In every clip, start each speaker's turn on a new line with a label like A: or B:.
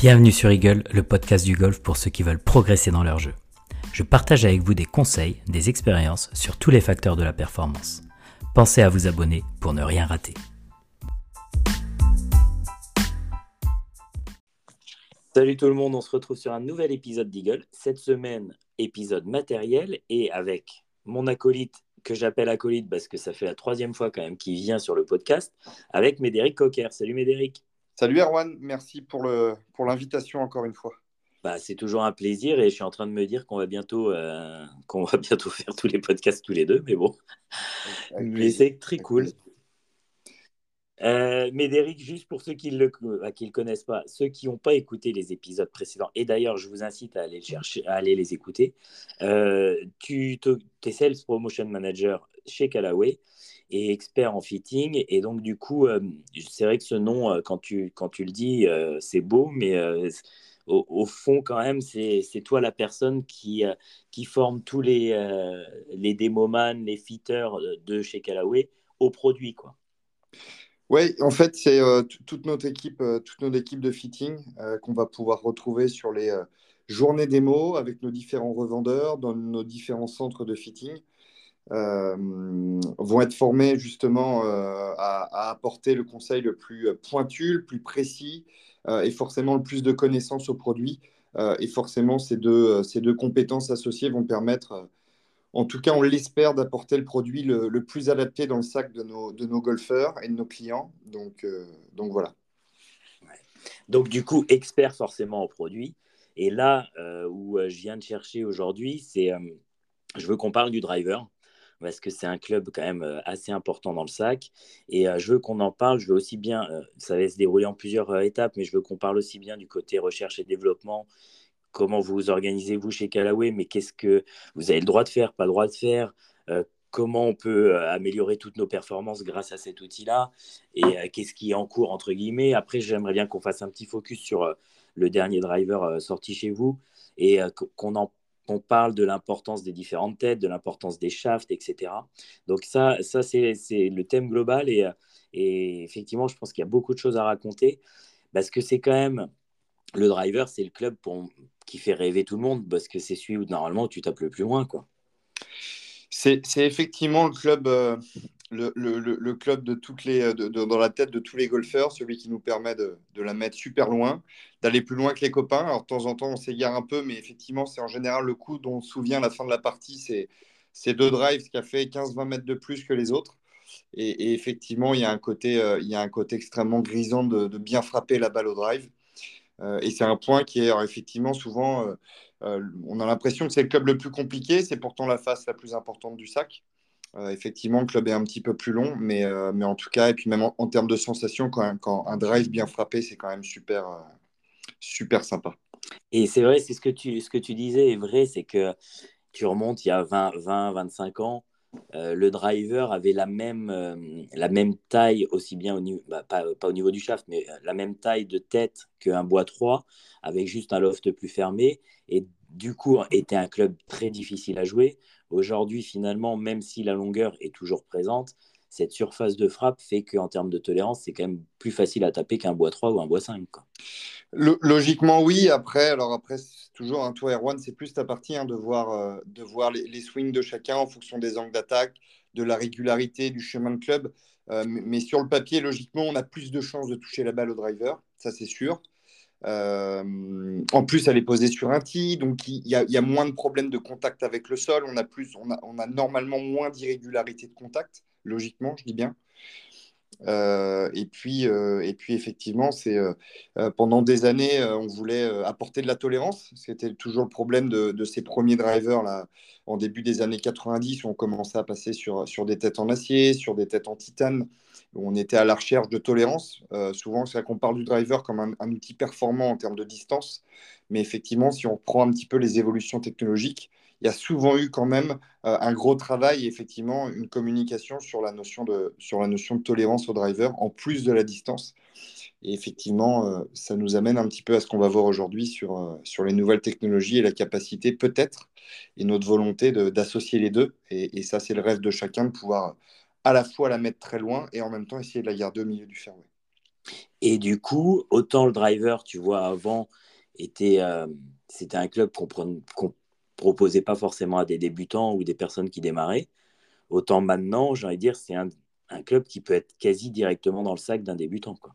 A: Bienvenue sur Eagle, le podcast du golf pour ceux qui veulent progresser dans leur jeu. Je partage avec vous des conseils, des expériences sur tous les facteurs de la performance. Pensez à vous abonner pour ne rien rater. Salut tout le monde, on se retrouve sur un nouvel épisode d'Eagle. Cette semaine, épisode matériel et avec mon acolyte que j'appelle acolyte parce que ça fait la troisième fois quand même qu'il vient sur le podcast, avec Médéric Cocker. Salut Médéric.
B: Salut Erwan, merci pour l'invitation pour encore une fois.
A: Bah, c'est toujours un plaisir et je suis en train de me dire qu'on va bientôt euh, qu'on va bientôt faire tous les podcasts tous les deux, mais bon, mais c'est très cool. Euh, Médéric, juste pour ceux qui ne le, le connaissent pas, ceux qui n'ont pas écouté les épisodes précédents, et d'ailleurs, je vous incite à aller, chercher, à aller les écouter, euh, tu es Sales Promotion Manager chez Callaway et expert en fitting. Et donc, du coup, euh, c'est vrai que ce nom, euh, quand tu, quand tu le dis, euh, c'est beau, mais au, fond, quand même, c'est toi la personne qui, qui forme tous les, les démoman, les fitters de chez Callaway au produit, quoi.
B: Oui, en fait, c'est toute notre équipe, toute notre équipe de fitting qu'on va pouvoir retrouver sur les journées démo avec nos différents revendeurs dans nos différents centres de fitting. Euh, vont être formés justement euh, à, apporter le conseil le plus pointu, le plus précis euh, et forcément le plus de connaissances au produit. et forcément, ces deux, ces deux compétences associées vont permettre, en tout cas on l'espère, d'apporter le produit le, plus adapté dans le sac de nos, de nos golfeurs et de nos clients. Donc, donc voilà.
A: Donc du coup, expert forcément au produit. Et là où je viens de chercher aujourd'hui, c'est je veux qu'on parle du driver parce que c'est un club quand même euh, assez important dans le sac. Et euh, je veux qu'on en parle. Je veux aussi bien, euh, ça va se dérouler en plusieurs étapes, mais je veux qu'on parle aussi bien du côté recherche et développement. Comment vous organisez, vous, chez Callaway, mais qu'est-ce que vous avez le droit de faire, pas le droit de faire? Comment on peut améliorer toutes nos performances grâce à cet outil-là? Et qu'est-ce qui est en cours entre guillemets? Après, j'aimerais bien qu'on fasse un petit focus sur le dernier driver sorti chez vous et qu'on en on parle de l'importance des différentes têtes, de l'importance des shafts, etc. Donc ça, ça c'est le thème global et, effectivement, je pense qu'il y a beaucoup de choses à raconter parce que c'est quand même le driver, c'est le club qui fait rêver tout le monde parce que c'est celui où normalement tu tapes le plus loin, quoi.
B: C'est effectivement le club, euh, le, club de toutes les, dans la tête de tous les golfeurs, celui qui nous permet de, la mettre super loin, d'aller plus loin que les copains. Alors de temps en temps, on s'égare un peu, mais effectivement, c'est en général le coup dont on se souvient à la fin de la partie, c'est deux drives qui a fait 15-20 mètres de plus que les autres. Et, effectivement, il y, a un côté, euh, il y a un côté extrêmement grisant de, de bien frapper la balle au drive. Euh, et c'est un point qui est effectivement souvent, euh, on a l'impression que c'est le club le plus compliqué, c'est pourtant la face la plus importante du sac. Euh, effectivement, le club est un petit peu plus long, mais, euh, mais en tout cas, et puis même en, termes de sensations, quand, quand, un drive bien frappé, c'est quand même super, euh, super sympa.
A: Et c'est vrai, c'est ce que tu, ce que tu disais est vrai, c'est que tu remontes il y a 20, 20 25 ans, le driver avait la même, la même taille, aussi bien au niveau, bah, pas, pas, au niveau du shaft, mais la même taille de tête qu'un bois 3, avec juste un loft plus fermé, et du coup était un club très difficile à jouer. Aujourd'hui, finalement, même si la longueur est toujours présente, cette surface de frappe fait qu'en termes de tolérance, c'est quand même plus facile à taper qu'un bois 3 ou un bois 5.
B: Logiquement, oui. Après, alors après, toujours, un tour R1, c'est plus ta partie hein, de voir, euh, de voir les, swings de chacun en fonction des angles d'attaque, de la régularité du chemin de club. Euh, mais sur le papier, logiquement, on a plus de chances de toucher la balle au driver, ça c'est sûr. Euh, en plus, elle est posée sur un tee, donc il y, a, moins de problèmes de contact avec le sol. On a, plus, on a, normalement moins d'irrégularité de contact, logiquement, je dis bien. Euh, et, puis, euh, et puis, effectivement, c'est pendant des années, on voulait apporter de la tolérance. C'était toujours le problème de, de, ces premiers drivers là, en début des années 90, où on commençait à passer sur, sur des têtes en acier, sur des têtes en titane on était à la recherche de tolérance. Euh, souvent, c'est qu'on parle du driver comme un, outil performant en termes de distance. Mais effectivement, si on prend un petit peu les évolutions technologiques, il y a souvent eu quand même euh, un gros travail et effectivement une communication sur la, notion de, sur la notion de tolérance au driver en plus de la distance. Et effectivement, euh, ça nous amène un petit peu à ce qu'on va voir aujourd'hui sur, sur les nouvelles technologies et la capacité peut-être et notre volonté d'associer les deux. et ça, c'est le rêve de chacun de pouvoir à la fois la mettre très loin et en même temps essayer de la garder au milieu du fairway.
A: Et du coup, autant le driver, tu vois, avant, était, euh, c'était un club qu'on ne proposait pas forcément à des débutants ou des personnes qui démarraient. Autant maintenant, j'ai envie de dire, c'est un, un, club qui peut être quasi directement dans le sac d'un débutant. Quoi.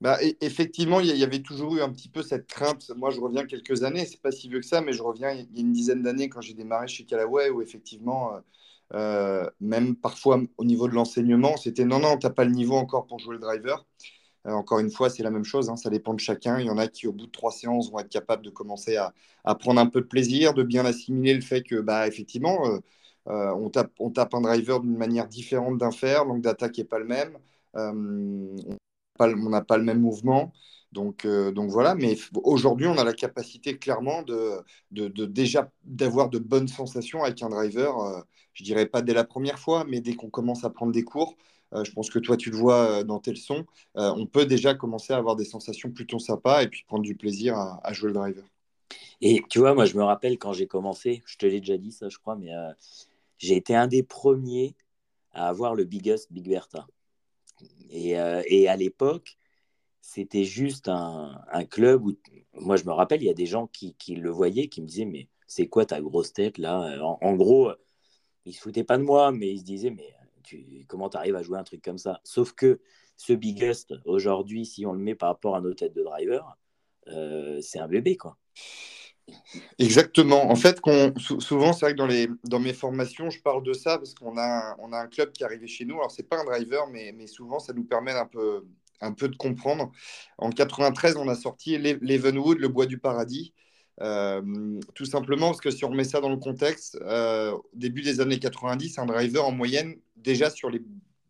B: Bah, effectivement, il y, avait toujours eu un petit peu cette crainte. Moi, je reviens quelques années, c'est pas si vieux que ça, mais je reviens il y a une dizaine d'années quand j'ai démarré chez Callaway, où effectivement, euh, euh, même parfois au niveau de l'enseignement, c'était non, non, tu n'as pas le niveau encore pour jouer le driver. Euh, encore une fois, c'est la même chose, hein, ça dépend de chacun. Il y en a qui, au bout de trois séances, vont être capables de commencer à, prendre un peu de plaisir, de bien assimiler le fait que, bah, effectivement, euh, on, tape, on tape un driver d'une manière différente d'un fer, l'angle d'attaque n'est pas le même, on n'a pas le même mouvement. Donc, donc, voilà, mais aujourd'hui, on a la capacité clairement de, déjà d'avoir de bonnes sensations avec un driver je dirais pas dès la première fois, mais dès qu'on commence à prendre des cours, euh, je pense que toi tu le vois euh, dans tes leçons, euh, on peut déjà commencer à avoir des sensations plutôt sympas et puis prendre du plaisir à, jouer le driver.
A: Et tu vois, moi je me rappelle quand j'ai commencé, je te l'ai déjà dit ça je crois, mais j'ai été un des premiers à avoir le biggest Big Bertha. Et à l'époque, c'était juste un, un, club où, moi je me rappelle, il y a des gens qui, qui le voyaient, qui me disaient, mais c'est quoi ta grosse tête là? En, gros, il se foutait pas de moi, mais il se disait, mais tu, comment tu à jouer un truc comme ça? Sauf que ce biggest, aujourd'hui, si on le met par rapport à nos têtes de driver, euh, c'est un bébé, quoi.
B: Exactement. En fait, souvent, c'est vrai que dans, les, dans mes formations, je parle de ça parce qu'on a, on a un club qui est arrivé chez nous. Alors, c'est pas un driver, mais, mais souvent, ça nous permet un peu, un peu de comprendre. En 93, on a sorti l'Evenwood, le bois du paradis. Euh, tout simplement parce que si on remet ça dans le contexte, euh, début des années 90, un driver en moyenne, déjà sur les,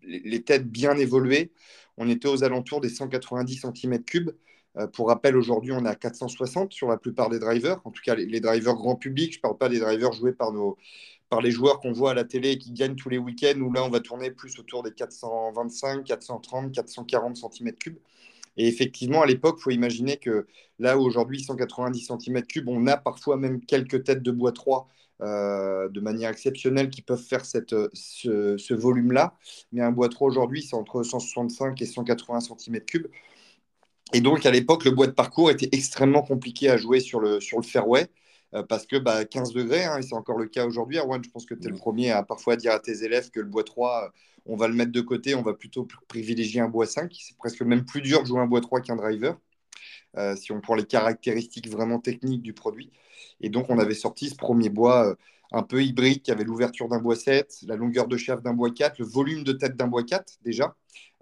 B: les, têtes bien évoluées, on était aux alentours des 190 cm3. Euh, pour rappel, aujourd'hui, on est à 460 sur la plupart des drivers, en tout cas les, drivers grand public. Je ne parle pas des drivers joués par, nos, par les joueurs qu'on voit à la télé et qui gagnent tous les week-ends, où là, on va tourner plus autour des 425, 430, 440 cm3. Et effectivement, à l'époque, il faut imaginer que là où aujourd'hui, 190 cm3, on a parfois même quelques têtes de bois 3 euh, de manière exceptionnelle qui peuvent faire ce, volume-là. Mais un bois 3 aujourd'hui, c'est entre 165 et 180 cm3. Et donc, à l'époque, le bois de parcours était extrêmement compliqué à jouer sur sur le fairway. Euh, parce que bah, 15 degrés, hein, et c'est encore le cas aujourd'hui. Arwan, je pense que tu es le mmh. premier à parfois dire à tes élèves que le bois 3, on va le mettre de côté, on va plutôt privilégier un bois 5. C'est presque même plus dur de jouer un bois 3 qu'un driver, euh, si on prend les caractéristiques vraiment techniques du produit. Et donc, on avait sorti ce premier bois euh, un peu hybride qui avait l'ouverture d'un bois 7, la longueur de chef d'un bois 4, le volume de tête d'un bois 4 déjà.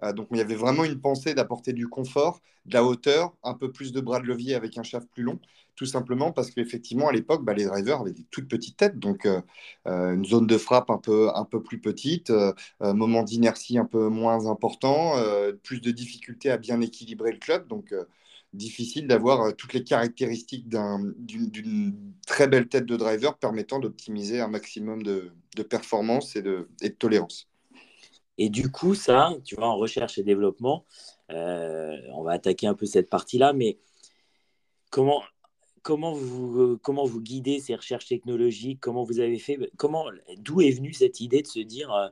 B: Euh, donc, il y avait vraiment une pensée d'apporter du confort, de la hauteur, un peu plus de bras de levier avec un shaft plus long tout simplement parce qu'effectivement, à l'époque, bah, les drivers avaient des toutes petites têtes, donc euh, euh, une zone de frappe un peu, un peu plus petite, euh, moment d'inertie un peu moins important, plus de difficultés à bien équilibrer le club, donc difficile d'avoir toutes les caractéristiques d'une très belle tête de driver permettant d'optimiser un maximum de, performance de, et de, tolérance.
A: Et du coup, ça, tu vois, en recherche et développement, on va attaquer un peu cette partie-là, mais comment euh, comment vous guidez ces recherches technologiques? Comment vous avez fait comment, D'où est venue cette idée de se dire euh,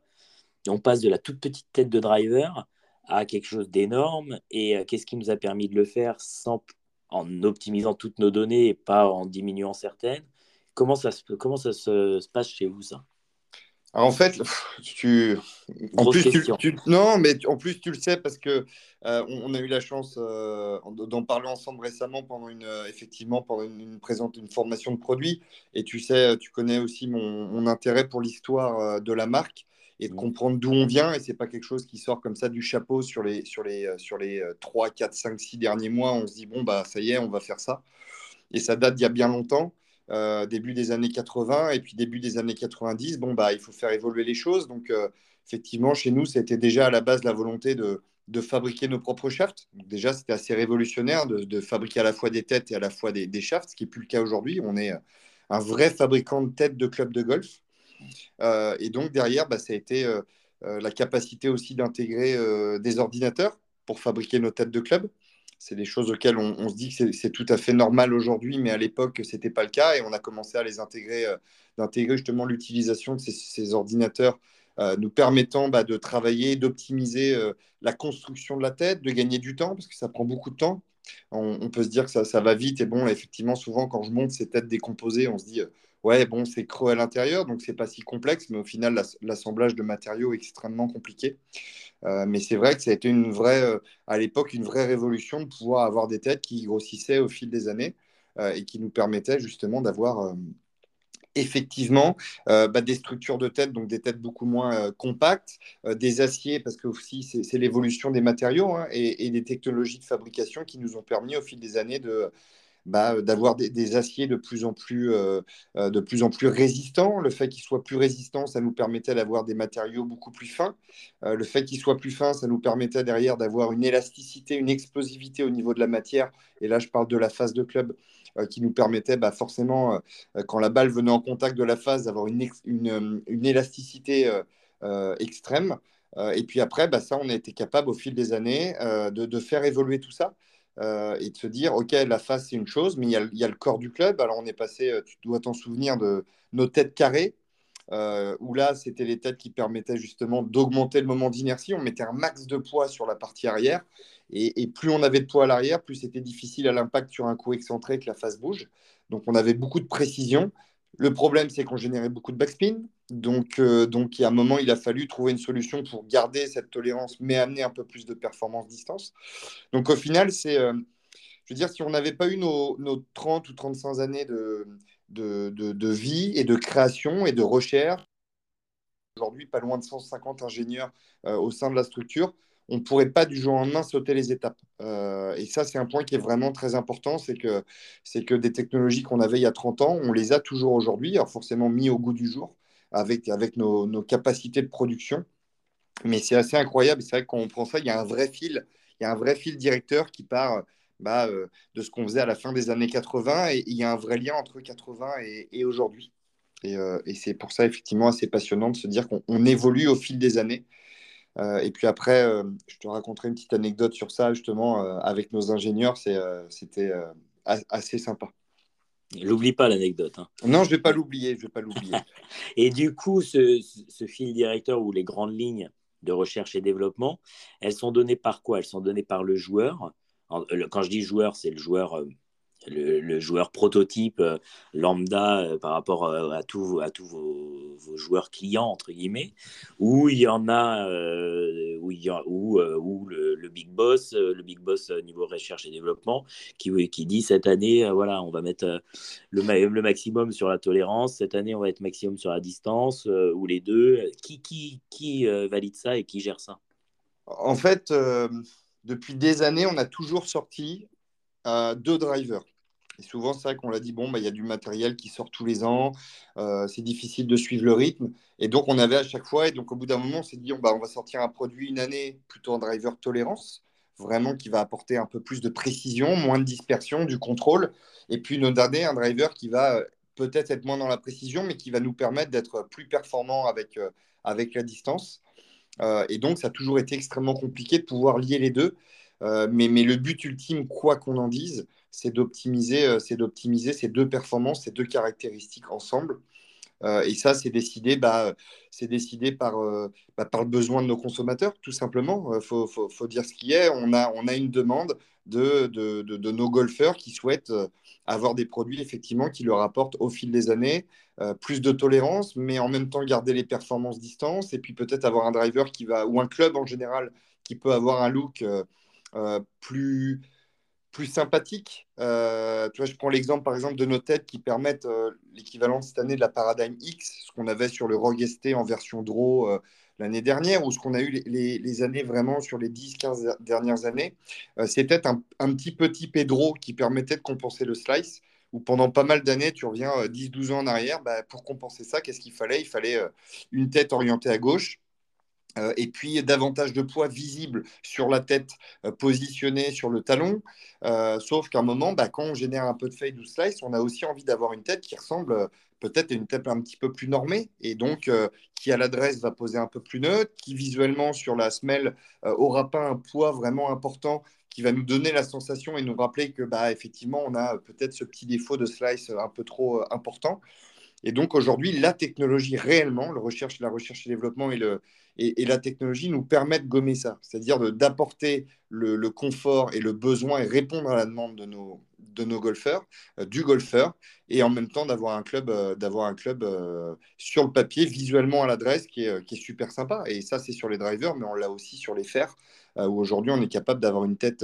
A: on passe de la toute petite tête de driver à quelque chose d'énorme? Et euh, qu'est-ce qui nous a permis de le faire sans, en optimisant toutes nos données et pas en diminuant certaines? Comment ça se passe chez vous ça?
B: En fait, tu. En plus, tu, non, mais en plus, tu le sais parce que euh, on, a eu la chance euh, d'en parler ensemble récemment pendant une, euh, effectivement, pendant une, présente, une formation de produit. Et tu sais, tu connais aussi mon, intérêt pour l'histoire de la marque et de comprendre d'où on vient. Et c'est pas quelque chose qui sort comme ça du chapeau sur les, sur les, sur les 3, 4, 5, 6 derniers mois. On se dit, bon, bah, ça y est, on va faire ça. Et ça date d'il y a bien longtemps. Euh, début des années 80 et puis début des années 90, bon, bah, il faut faire évoluer les choses. Donc, euh, effectivement, chez nous, c'était déjà à la base la volonté de, de fabriquer nos propres shafts. Donc, déjà, c'était assez révolutionnaire de, fabriquer à la fois des têtes et à la fois des, des shafts, ce qui n'est plus le cas aujourd'hui. On est euh, un vrai fabricant de têtes de club de golf. et donc, derrière, bah, ça a été la capacité aussi d'intégrer des ordinateurs pour fabriquer nos têtes de club c'est des choses auxquelles on, se dit que c'est tout à fait normal aujourd'hui, mais à l'époque, ce n'était pas le cas. Et on a commencé à les intégrer, euh, d'intégrer justement l'utilisation de ces, ordinateurs nous permettant bah, de travailler, d'optimiser la construction de la tête, de gagner du temps, parce que ça prend beaucoup de temps. On, peut se dire que ça, va vite, et bon, effectivement, souvent, quand je monte ces têtes décomposées, on se dit, ouais, bon, c'est creux à l'intérieur, donc c'est pas si complexe, mais au final, l'assemblage de matériaux est extrêmement compliqué. Euh, mais c'est vrai que ça a été une vraie, euh, à l'époque, une vraie révolution de pouvoir avoir des têtes qui grossissaient au fil des années euh, et qui nous permettaient justement d'avoir effectivement bah, des structures de tête, donc des têtes beaucoup moins compactes, des aciers, parce que aussi c'est l'évolution des matériaux hein, et, des technologies de fabrication qui nous ont permis au fil des années de, bah, d'avoir des, aciers de plus, en plus, euh, euh, de plus en plus résistants. Le fait qu'ils soient plus résistants, ça nous permettait d'avoir des matériaux beaucoup plus fins. Euh, le fait qu'ils soient plus fins, ça nous permettait derrière d'avoir une élasticité, une explosivité au niveau de la matière. Et là, je parle de la phase de club qui nous permettait bah, forcément, quand la balle venait en contact de la phase, d'avoir une, une, élasticité extrême. et puis après, bah, ça, on a été capable au fil des années de, de, faire évoluer tout ça. Euh, et de se dire, OK, la face, c'est une chose, mais il y, a, le corps du club. Alors, on est passé, euh, tu dois t'en souvenir, de nos têtes carrées, euh, où là, c'était les têtes qui permettaient justement d'augmenter le moment d'inertie. On mettait un max de poids sur la partie arrière. Et, plus on avait de poids à l'arrière, plus c'était difficile à l'impact sur un coup excentré que la face bouge. Donc, on avait beaucoup de précision. Le problème, c'est qu'on générait beaucoup de backspin. Donc, euh, donc, a un moment, il a fallu trouver une solution pour garder cette tolérance, mais amener un peu plus de performance distance. Donc, au final, c'est, euh, je veux dire, si on n'avait pas eu nos, 30 ou 35 années de, de, vie et de création et de recherche, aujourd'hui, pas loin de 150 ingénieurs euh, au sein de la structure, on ne pourrait pas du jour au lendemain sauter les étapes. Euh, et ça, c'est un point qui est vraiment très important, c'est que, c'est que des technologies qu'on avait il y a 30 ans, on les a toujours aujourd'hui, alors forcément mis au goût du jour avec, avec nos, capacités de production. Mais c'est assez incroyable, c'est vrai que quand on prend ça, il y a un vrai fil, il y a un vrai fil directeur qui part bah, euh, de ce qu'on faisait à la fin des années 80, et il y a un vrai lien entre 80 et, aujourd'hui. Et, euh, et c'est pour ça, effectivement, assez passionnant de se dire qu'on évolue au fil des années. Euh, et puis après, je te raconterai une petite anecdote sur ça, justement, avec nos ingénieurs. C'était assez sympa.
A: L'oublie pas l'anecdote. Hein.
B: Non, je vais pas l'oublier. Je vais pas l'oublier.
A: et du coup, ce, ce, fil directeur ou les grandes lignes de recherche et développement, elles sont données par quoi? Elles sont données par le joueur. Quand je dis joueur, c'est le joueur le, joueur prototype euh, lambda euh, par rapport euh, à, tous vos, joueurs clients, entre guillemets, où il y en a, où, le, big boss, le big boss niveau recherche et développement, qui, dit cette année, voilà, on va mettre le, maximum sur la tolérance, cette année, on va être maximum sur la distance, ou les deux. Qui valide ça et qui gère ça?
B: En fait, depuis des années, on a toujours sorti deux drivers. Et souvent, c'est vrai qu'on l'a dit, bon, bah, il y a du matériel qui sort tous les ans, euh, c'est difficile de suivre le rythme. Et donc, on avait à chaque fois, et donc au bout d'un moment, on s'est dit, on, bah, on va sortir un produit une année plutôt en driver tolérance, vraiment qui va apporter un peu plus de précision, moins de dispersion, du contrôle. Et puis une autre année, un driver qui va euh, peut-être être moins dans la précision, mais qui va nous permettre d'être plus performant euh, avec la distance. Et donc, ça a toujours été extrêmement compliqué de pouvoir lier les deux. mais, mais le but ultime, quoi qu'on en dise, c'est d'optimiser, euh, c'est d'optimiser ces deux performances, ces deux caractéristiques ensemble. Euh, et ça, c'est décidé, bah, c'est décidé par, euh, bah, par le besoin de nos consommateurs, tout simplement. Il faut, faut, faut, dire ce qui est. On a, on a une demande de, de, de, nos golfeurs qui souhaitent avoir des produits effectivement qui leur apportent au fil des années plus de tolérance, mais en même temps garder les performances distance et puis peut-être avoir un driver qui va ou un club en général qui peut avoir un look plus plus sympathique. Euh, je prends l'exemple par exemple de nos têtes qui permettent euh, l'équivalent cette année de la Paradigm X, ce qu'on avait sur le Rogue ST en version draw euh, l'année dernière, ou ce qu'on a eu les, années vraiment sur les 10-15 dernières années. C'était un, un, petit petit Pedro qui permettait de compenser le slice, où pendant pas mal d'années, tu reviens 10-12 ans en arrière, bah, pour compenser ça, qu'est-ce qu'il fallait? Il fallait une tête orientée à gauche, euh, et puis davantage de poids visible sur la tête euh, positionnée sur le talon. Euh, sauf qu'à un moment, bah, quand on génère un peu de fade ou slice, on a aussi envie d'avoir une tête qui ressemble peut-être à une tête un petit peu plus normée et donc qui à l'adresse va poser un peu plus neutre, qui visuellement sur la semelle aura pas un poids vraiment important qui va nous donner la sensation et nous rappeler que bah, effectivement on a peut-être ce petit défaut de slice un peu trop important. Et donc aujourd'hui, la technologie réellement, la recherche, et développement et, le, et, la technologie nous permettent de gommer ça, c'est-à-dire d'apporter le, confort et le besoin et répondre à la demande de nos, golfeurs, euh, du golfeur, et en même temps d'avoir un club, euh, un club euh, sur le papier, visuellement à l'adresse, qui qui est, super sympa. Et ça, c'est sur les drivers, mais on l'a aussi sur les fers, où aujourd'hui, on est capable d'avoir une tête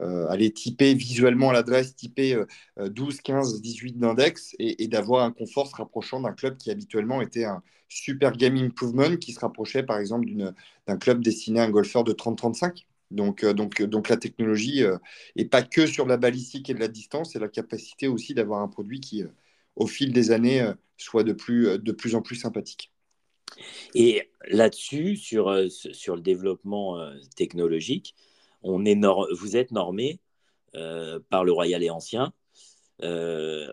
B: aller typer visuellement l'adresse, typer 12, 15, 18 d'index et, d'avoir un confort se rapprochant d'un club qui habituellement était un super game improvement qui se rapprochait par exemple d'un club destiné à un golfeur de 30-35. Donc, euh, donc, donc la technologie n'est euh, pas que sur la balistique et de la distance, c'est la capacité aussi d'avoir un produit qui, au fil des années, soit de plus, de plus en plus sympathique.
A: Et là-dessus, sur, sur le développement technologique, on est vous êtes normé euh, par le Royal et Ancien. Euh,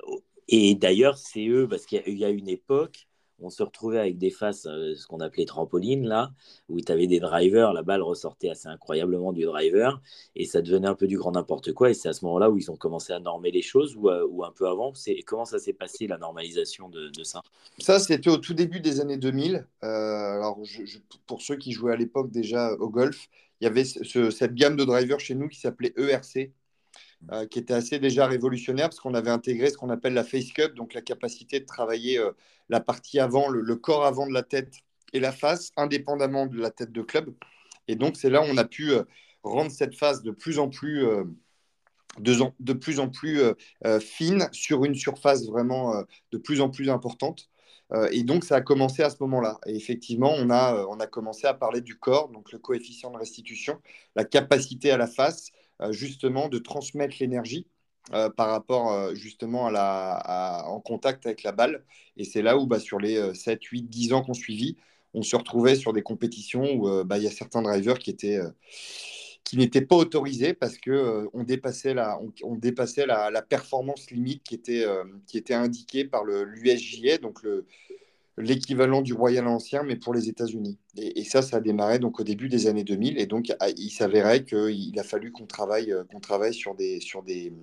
A: et d'ailleurs, c'est eux, parce qu'il y, a une époque, on se retrouvait avec des faces, euh, ce qu'on appelait trampoline, là, où tu avais des drivers, la balle ressortait assez incroyablement du driver, et ça devenait un peu du grand n'importe quoi. Et c'est à ce moment-là où ils ont commencé à normer les choses, ou, un peu avant. Comment ça s'est passé, la normalisation de, ça?
B: Ça, c'était au tout début des années 2000. alors, pour ceux qui jouaient à l'époque déjà au golf, il y avait cette gamme de drivers chez nous qui s'appelait ERC, euh, qui était assez déjà révolutionnaire parce qu'on avait intégré ce qu'on appelle la face cup, donc la capacité de travailler euh, la partie avant, le, corps avant de la tête et la face, indépendamment de la tête de club. Et donc, c'est là où on a pu euh, rendre cette phase de plus en plus, de, de, plus, en plus fine sur une surface vraiment de plus en plus importante. Euh, et donc, ça a commencé à ce moment-là. Et effectivement, on a, euh, on a commencé à parler du corps, donc le coefficient de restitution, la capacité à la face, euh, justement, de transmettre l'énergie par rapport justement à la, en contact avec la balle. Et c'est là où, bah, sur les 7, 8, 10 ans qu'on suivit, on se retrouvait sur des compétitions où bah, il y a certains drivers qui étaient qui n'était pas autorisé parce que euh, on dépassait la, on, dépassait la, performance limite qui était, euh, qui était indiquée par l'USJA, donc l'équivalent du Royal Ancien, mais pour les États-Unis. Et, ça, ça a démarré donc au début des années 2000, et donc ah, il s'avérait qu'il a fallu qu'on travaille, euh, qu'on travaille sur des, sur des,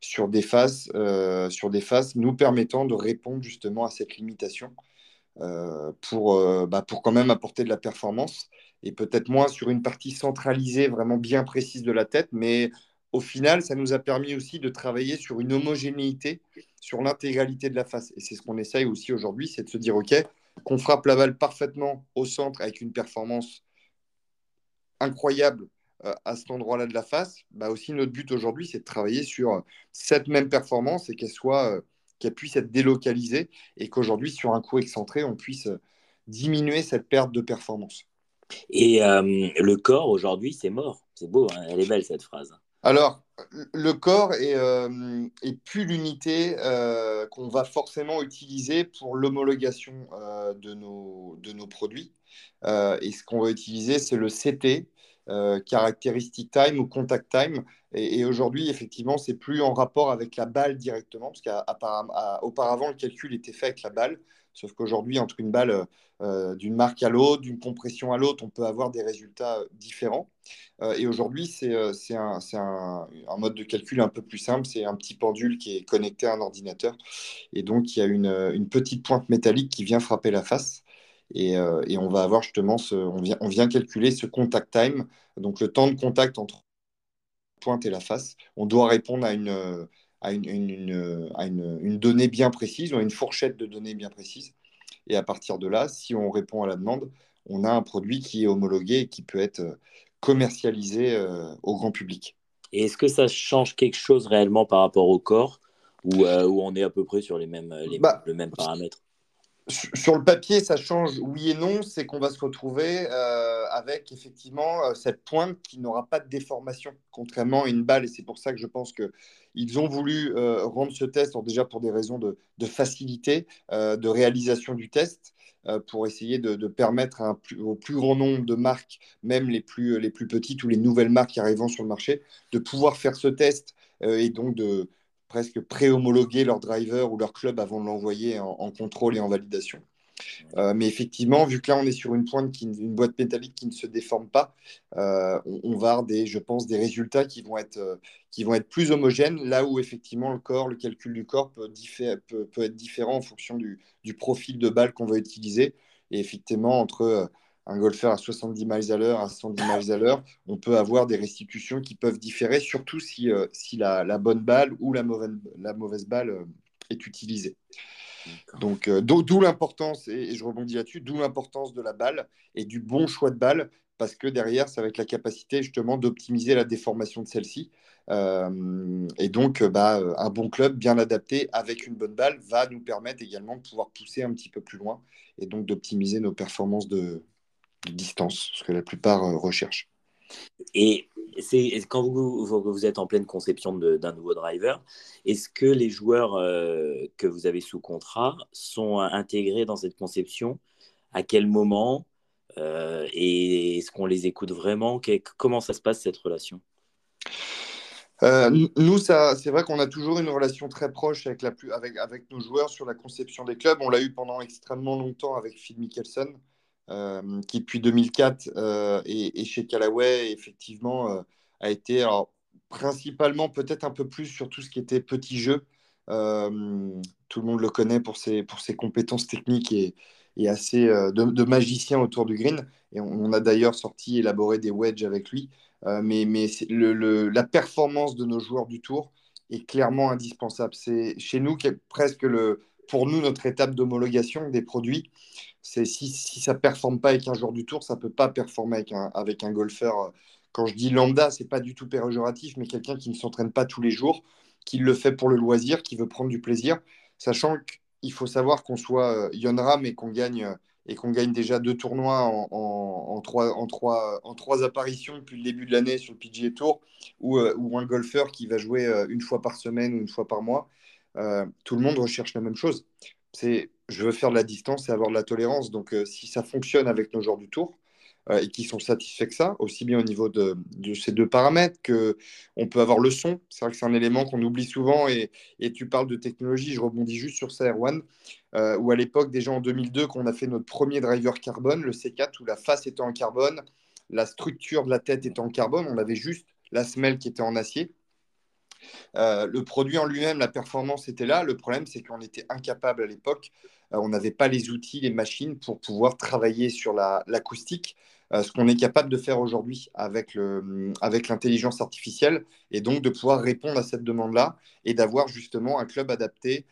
B: sur des phases, sur des phases nous permettant de répondre justement à cette limitation pour, bah, pour quand même apporter de la performance et peut-être moins sur une partie centralisée vraiment bien précise de la tête, mais au final, ça nous a permis aussi de travailler sur une homogénéité sur l'intégralité de la face. Et c'est ce qu'on essaye aussi aujourd'hui, c'est de se dire, OK, qu'on frappe la balle parfaitement au centre avec une performance incroyable euh, à cet endroit-là de la face. Bah aussi, notre but aujourd'hui, c'est de travailler sur cette même performance et qu'elle soit, euh, qu'elle puisse être délocalisée et qu'aujourd'hui, sur un coup excentré, on puisse euh, diminuer cette perte de performance.
A: Et euh, le corps, aujourd'hui, c'est mort. C'est beau, hein. elle est belle cette phrase.
B: Alors, le corps est, euh, plus l'unité euh, qu'on va forcément utiliser pour l'homologation de, nos, de nos produits. et ce qu'on va utiliser, c'est le CT, Characteristic Time ou Contact Time. Et, aujourd'hui, effectivement, c'est plus en rapport avec la balle directement, parce qu'auparavant, le calcul était fait avec la balle. Sauf qu'aujourd'hui, entre une balle euh, d'une marque à l'autre, d'une compression à l'autre, on peut avoir des résultats différents. Euh, et aujourd'hui, c'est euh, un, mode de calcul un peu plus simple. C'est un petit pendule qui est connecté à un ordinateur. Et donc, il y a une, petite pointe métallique qui vient frapper la face. Et, on va avoir justement, ce, on, vient, on vient calculer ce contact time, donc le temps de contact entre pointe et la face. On doit répondre à une à une, une, donnée bien précise, ou à une fourchette de données bien précise. Et à partir de là, si on répond à la demande, on a un produit qui est homologué et qui peut être euh, commercialisé euh, au grand public.
A: Et est-ce que ça change quelque chose réellement par rapport au corps ou euh, où, on est à peu près sur les mêmes, les, bah, le même paramètre
B: sur le papier, ça change oui et non. C'est qu'on va se retrouver euh, avec effectivement euh, cette pointe qui n'aura pas de déformation, contrairement à une balle. Et c'est pour ça que je pense qu'ils ont voulu euh, rendre ce test, déjà pour des raisons de, facilité, de réalisation du test, pour essayer de, permettre au plus grand nombre de marques, même les plus, les plus petites ou les nouvelles marques qui arrivent sur le marché, de pouvoir faire ce test et donc de, presque pré-homologuer leur driver ou leur club avant de l'envoyer en, contrôle et en validation. Euh, mais effectivement, vu que là, on est sur une pointe, qui, une boîte métallique qui ne se déforme pas, euh, on, va avoir, des, je pense, des résultats qui vont, être, euh, qui vont être plus homogènes, là où effectivement le corps, le calcul du corps peut, peut, peut être différent en fonction du, du profil de balle qu'on va utiliser. Et effectivement, entre un golfeur à 70 miles à l'heure, à 110 miles à l'heure, on peut avoir des restitutions qui peuvent différer, surtout si, si la, la, bonne balle ou la mauvaise, la mauvaise balle est utilisée. Donc, euh, d'où l'importance, et, je rebondis là-dessus, d'où l'importance de la balle et du bon choix de balle, parce que derrière, ça va être la capacité justement d'optimiser la déformation de celle-ci. Euh, et donc, bah, un bon club bien adapté avec une bonne balle va nous permettre également de pouvoir pousser un petit peu plus loin et donc d'optimiser nos performances de, distance, ce que la plupart euh, recherchent.
A: Et c'est quand vous, vous, êtes en pleine conception d'un nouveau driver, est-ce que les joueurs euh, que vous avez sous contrat sont intégrés dans cette conception? À quel moment euh, Et est-ce qu'on les écoute vraiment? Comment ça se passe cette relation?
B: Euh, nous, c'est vrai qu'on a toujours une relation très proche avec, la, avec, avec nos joueurs sur la conception des clubs. On l'a eu pendant extrêmement longtemps avec Phil Mickelson. Euh, qui depuis 2004 euh, est, chez Callaway, effectivement, euh, a été principalement peut-être un peu plus sur tout ce qui était petit jeu. tout le monde le connaît pour ses, pour ses compétences techniques et, et assez de, magicien autour du green. Et on, a d'ailleurs sorti, élaboré des wedges avec lui. mais mais le, la performance de nos joueurs du tour est clairement indispensable. C'est chez nous presque le, pour nous notre étape d'homologation des produits c'est si, ça ne performe pas avec un joueur du tour, ça ne peut pas performer avec un, golfeur. Quand je dis lambda, ce n'est pas du tout péjoratif, mais quelqu'un qui ne s'entraîne pas tous les jours, qui le fait pour le loisir, qui veut prendre du plaisir, sachant qu'il faut savoir qu'on soit Yonram et qu'on gagne, et qu'on gagne déjà deux tournois en, trois, apparitions depuis le début de l'année sur le PGA Tour, ou, euh, ou un golfeur qui va jouer euh, une fois par semaine ou une fois par mois. Euh, tout le monde recherche la même chose. C'est je veux faire de la distance et avoir de la tolérance. Donc, euh, si ça fonctionne avec nos joueurs du tour euh, et qui sont satisfaits que ça, aussi bien au niveau de, ces deux paramètres que on peut avoir le son. C'est vrai que c'est un élément qu'on oublie souvent et, tu parles de technologie. Je rebondis juste sur ça, Erwan, où à l'époque, déjà en 2002, quand on a fait notre premier driver carbone, le C4, où la face était en carbone, la structure de la tête était en carbone, on avait juste la semelle qui était en acier. Euh, le produit en lui-même, la performance était là. Le problème, c'est qu'on était incapable à l'époque. Euh, on n'avait pas les outils, les machines pour pouvoir travailler sur l'acoustique. Euh, ce qu'on est capable de faire aujourd'hui avec l'intelligence artificielle, et donc de pouvoir répondre à cette demande-là et d'avoir justement un club adapté.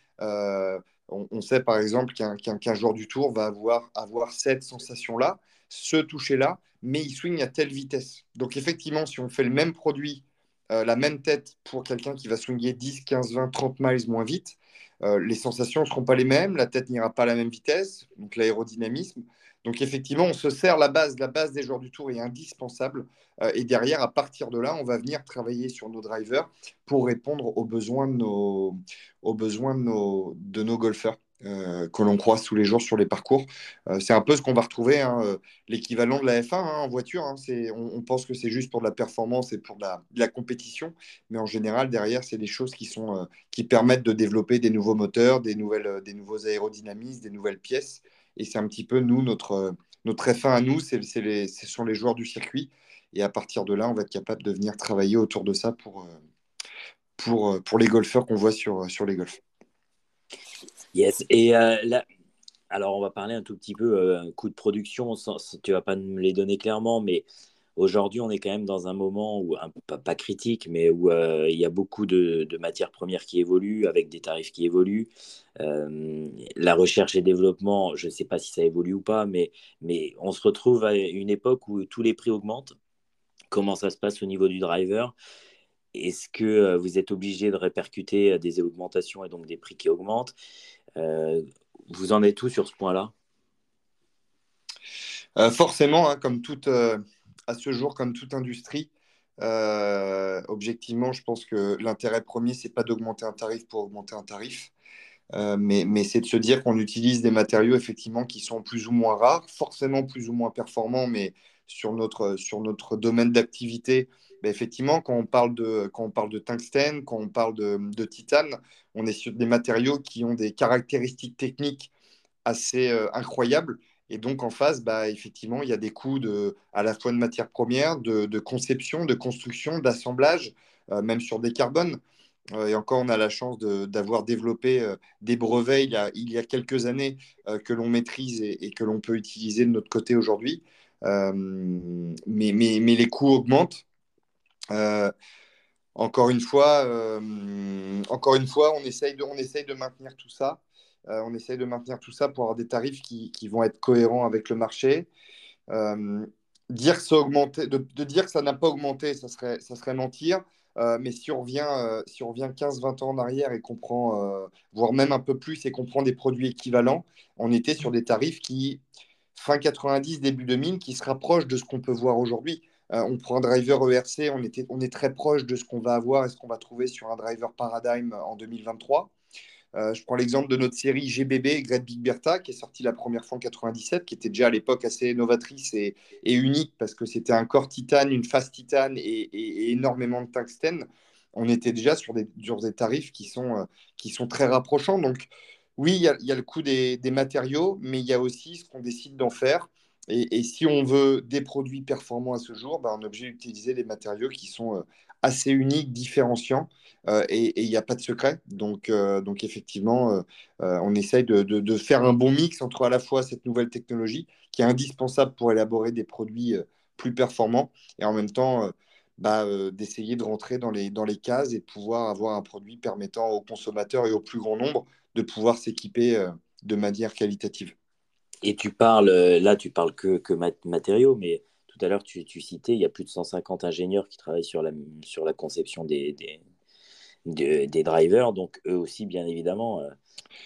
B: On, sait par exemple qu'un joueur du tour va avoir, avoir cette sensation-là, ce toucher-là, mais il swing à telle vitesse. Donc effectivement, si on fait le même produit euh, la même tête pour quelqu'un qui va swinguer 10, 15, 20, 30 miles moins vite, euh, les sensations ne seront pas les mêmes, la tête n'ira pas à la même vitesse, donc l'aérodynamisme. Donc effectivement, on se sert la base, la base des joueurs du tour est indispensable. Euh, et derrière, à partir de là, on va venir travailler sur nos drivers pour répondre aux besoins de nos, aux de nos golfeurs. Euh, que l'on croise tous les jours sur les parcours. Euh, c'est un peu ce qu'on va retrouver, hein, euh, l'équivalent de la F1 hein, en voiture. Hein. on, pense que c'est juste pour de la performance et pour de la, compétition, mais en général, derrière, c'est des choses qui, sont, qui permettent de développer des nouveaux moteurs, des, nouvelles, des nouveaux aérodynamismes, des nouvelles pièces. Et c'est un petit peu, nous, notre, notre F1 à nous, c'est, les, ce sont les joueurs du circuit. Et à partir de là, on va être capable de venir travailler autour de ça pour, pour, pour les golfeurs qu'on voit sur, sur les golfs.
A: Yes. Et euh, là, alors on va parler un tout petit peu euh, coût de production. Sans, tu vas pas me les donner clairement, mais aujourd'hui on est quand même dans un moment où pas, critique, mais où euh, il y a beaucoup de, matières premières qui évoluent avec des tarifs qui évoluent. la recherche et développement, je ne sais pas si ça évolue ou pas, mais, mais on se retrouve à une époque où tous les prix augmentent. Comment ça se passe au niveau du driver? Est-ce que vous êtes obligé de répercuter des augmentations et donc des prix qui augmentent? euh, vous en êtes tout sur ce point-là?
B: Euh, Forcément, hein, comme toute, euh, à ce jour, comme toute industrie, objectivement, je pense que l'intérêt premier, c'est pas d'augmenter un tarif pour augmenter un tarif. mais, mais c'est de se dire qu'on utilise des matériaux effectivement qui sont plus ou moins rares, forcément plus ou moins performants, mais sur notre, sur notre domaine d'activité, ben, effectivement, quand on, parle de, quand on parle de tungstène, quand on parle de, de titane, on est sur des matériaux qui ont des caractéristiques techniques assez incroyables. Et donc, en face, bah, effectivement, il y a des coûts de, à la fois de matières premières, de, conception, de construction, d'assemblage, même sur des carbones. et encore, on a la chance d'avoir développé des brevets il y, a, il y a quelques années que l'on maîtrise et, que l'on peut utiliser de notre côté aujourd'hui. mais, mais, les coûts augmentent. Encore une fois, encore une fois, on essaye de, maintenir tout ça. Euh, on essaye de maintenir tout ça pour avoir des tarifs qui, vont être cohérents avec le marché. Euh, dire ça de, dire que ça n'a pas augmenté, ça serait, mentir. Euh, mais si on revient, si on revient 15-20 ans en arrière et qu'on prend, voire même un peu plus, et qu'on prend des produits équivalents, on était sur des tarifs qui, fin 90, début 2000, qui se rapprochent de ce qu'on peut voir aujourd'hui. On prend un driver ERC, on, était, on est très proche de ce qu'on va avoir et ce qu'on va trouver sur un driver Paradigm en 2023. Euh, je prends l'exemple de notre série GBB, Great Big Bertha, qui est sortie la première fois en 97, qui était déjà à l'époque assez novatrice et, unique parce que c'était un corps titane, une face titane et, énormément de tungstène. On était déjà sur des, des tarifs qui sont, euh, qui sont très rapprochants. Donc, oui, il y, a, le coût des, matériaux, mais il y a aussi ce qu'on décide d'en faire. Et, si on veut des produits performants à ce jour, ben, on est obligé d'utiliser des matériaux qui sont euh, assez unique, différenciant, euh, et il n'y a pas de secret. Donc, euh, effectivement, on essaye de, de, faire un bon mix entre à la fois cette nouvelle technologie qui est indispensable pour élaborer des produits plus performants, et en même temps bah, d'essayer de rentrer dans les, dans les cases et de pouvoir avoir un produit permettant aux consommateurs et au plus grand nombre de pouvoir s'équiper de manière qualitative.
A: Et tu parles, là, tu parles que, que matériaux, mais tout à l'heure, tu, citais, il y a plus de 150 ingénieurs qui travaillent sur la, sur la conception des, des, des, drivers. Donc, eux aussi, bien évidemment, euh,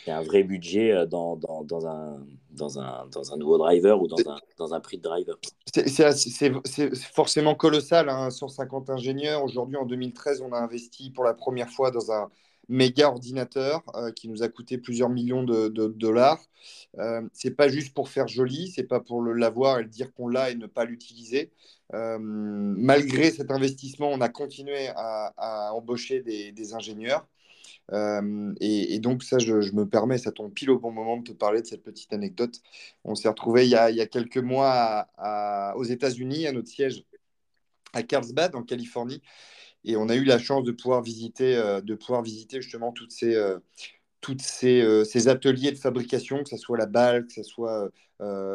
A: il y a un vrai budget euh, dans, dans, dans, un, dans, un, dans un nouveau driver ou dans un, dans un prix de driver.
B: C'est forcément colossal, 150 hein, ingénieurs. Aujourd'hui, en 2013, on a investi pour la première fois dans un méga ordinateur euh, qui nous a coûté plusieurs millions de, dollars. Euh, c'est pas juste pour faire joli, c'est pas pour l'avoir et le dire qu'on l'a et ne pas l'utiliser. Euh, malgré cet investissement, on a continué à, embaucher des, ingénieurs. Euh, et, donc ça, je, me permets, ça tombe pile au bon moment de te parler de cette petite anecdote. On s'est retrouvé il, y a, quelques mois aux États-Unis, à notre siège à Carlsbad, en Californie, et on a eu la chance de pouvoir visiter, euh, de pouvoir visiter justement toutes ces, euh, toutes euh, ces, ateliers de fabrication, que ce soit la balle, que ce soit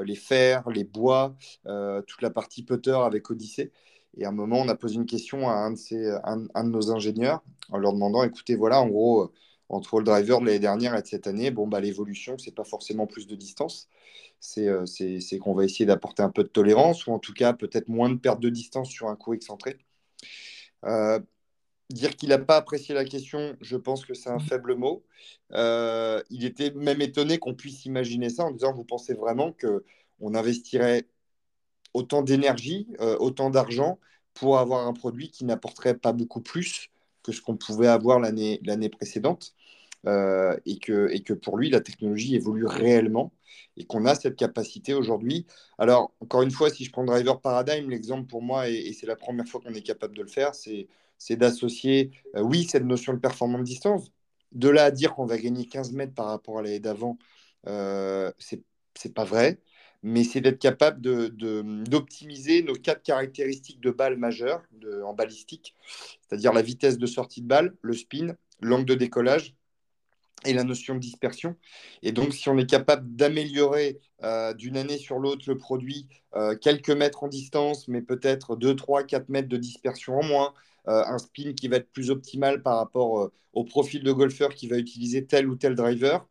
B: les fers, les bois, toute la partie putter avec Odyssée. Et à un moment, on a posé une question à un de, ces, un, de nos ingénieurs en leur demandant, écoutez, voilà, en gros, entre le driver de l'année dernière et de cette année, bon, bah, l'évolution, ce n'est pas forcément plus de distance. C'est qu'on va essayer d'apporter un peu de tolérance ou en tout cas peut-être moins de perte de distance sur un coup excentré. Euh, dire qu'il n'a pas apprécié la question, je pense que c'est un faible mot. Euh, il était même étonné qu'on puisse imaginer ça en disant Vous pensez vraiment qu'on investirait autant d'énergie, euh, autant d'argent pour avoir un produit qui n'apporterait pas beaucoup plus que ce qu'on pouvait avoir l'année précédente? Et, que, et que pour lui, la technologie évolue réellement et qu'on a cette capacité aujourd'hui. Alors, encore une fois, si je prends Driver Paradigm, l'exemple pour moi, et, c'est la première fois qu'on est capable de le faire, c'est, d'associer, euh, oui, cette notion de performance distance. De là à dire qu'on va gagner 15 mètres par rapport à l'année d'avant, euh, c'est, c'est pas vrai, mais c'est d'être capable de, d'optimiser nos quatre caractéristiques de balle majeures en balistique, c'est-à-dire la vitesse de sortie de balle, le spin, l'angle de décollage et la notion de dispersion. Et donc, si on est capable d'améliorer euh, d'une année sur l'autre le produit, euh, quelques mètres en distance, mais peut-être 2, 3, 4 mètres de dispersion en moins, euh, un spin qui va être plus optimal par rapport au profil de golfeur qui va utiliser tel ou tel driver,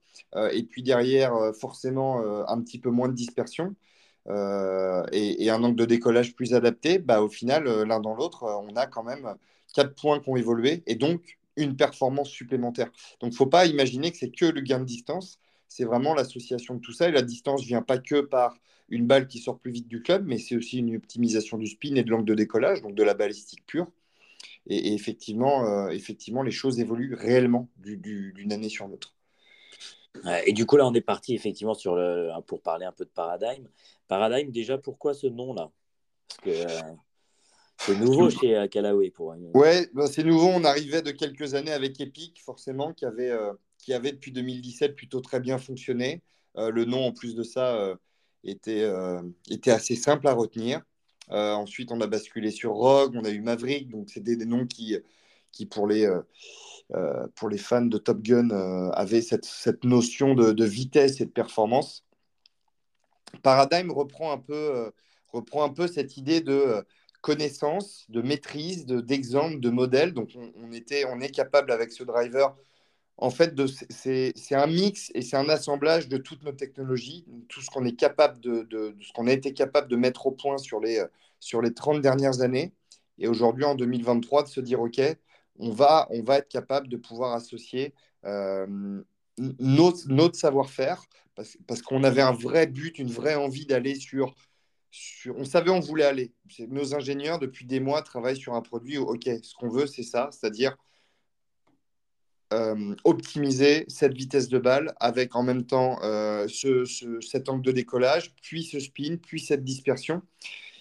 B: et puis derrière, forcément, un petit peu moins de dispersion. Et, et, un angle de décollage plus adapté, bah, au final, l'un dans l'autre, on a quand même quatre points qui ont évolué et donc une performance supplémentaire. Donc, il ne faut pas imaginer que c'est que le gain de distance. C'est vraiment l'association de tout ça. Et la distance ne vient pas que par une balle qui sort plus vite du club, mais c'est aussi une optimisation du spin et de l'angle de décollage, donc de la balistique pure. Et, effectivement, euh, effectivement, les choses évoluent réellement d'une année sur l'autre.
A: Et du coup, là, on est parti effectivement sur pour parler un peu de Paradigm. Paradigm, déjà, pourquoi ce nom-là? Parce que euh, c'est nouveau chez euh, Callaway pour
B: Ouais, ben, c'est nouveau. On arrivait de quelques années avec Epic, forcément, qui avait, euh, qui avait depuis 2017 plutôt très bien fonctionné. le nom, en plus de ça, était, était assez simple à retenir. ensuite, on a basculé sur Rogue, on a eu Maverick, donc c'était des noms qui, qui pour les, pour les fans de Top Gun, avaient cette, cette notion de, de, vitesse et de performance. Paradigm reprend un peu, reprend un peu cette idée de connaissance, de maîtrise, d'exemple, de, modèle. Donc, on, était, on est capable avec ce driver, en fait, c'est un mix et c'est un assemblage de toutes nos technologies, tout ce qu'on est capable de, de, ce qu'on a été capable de mettre au point sur les, sur les 30 dernières années. Et aujourd'hui, en 2023, de se dire, OK, on va, on va être capable de pouvoir associer euh, notre, notre savoir-faire parce, parce qu'on avait un vrai but, une vraie envie d'aller sur on savait où on voulait aller. Nos ingénieurs, depuis des mois, travaillent sur un produit où, OK, ce qu'on veut, c'est ça, c'est-à-dire euh, optimiser cette vitesse de balle avec en même temps euh, cet angle de décollage, puis ce spin, puis cette dispersion.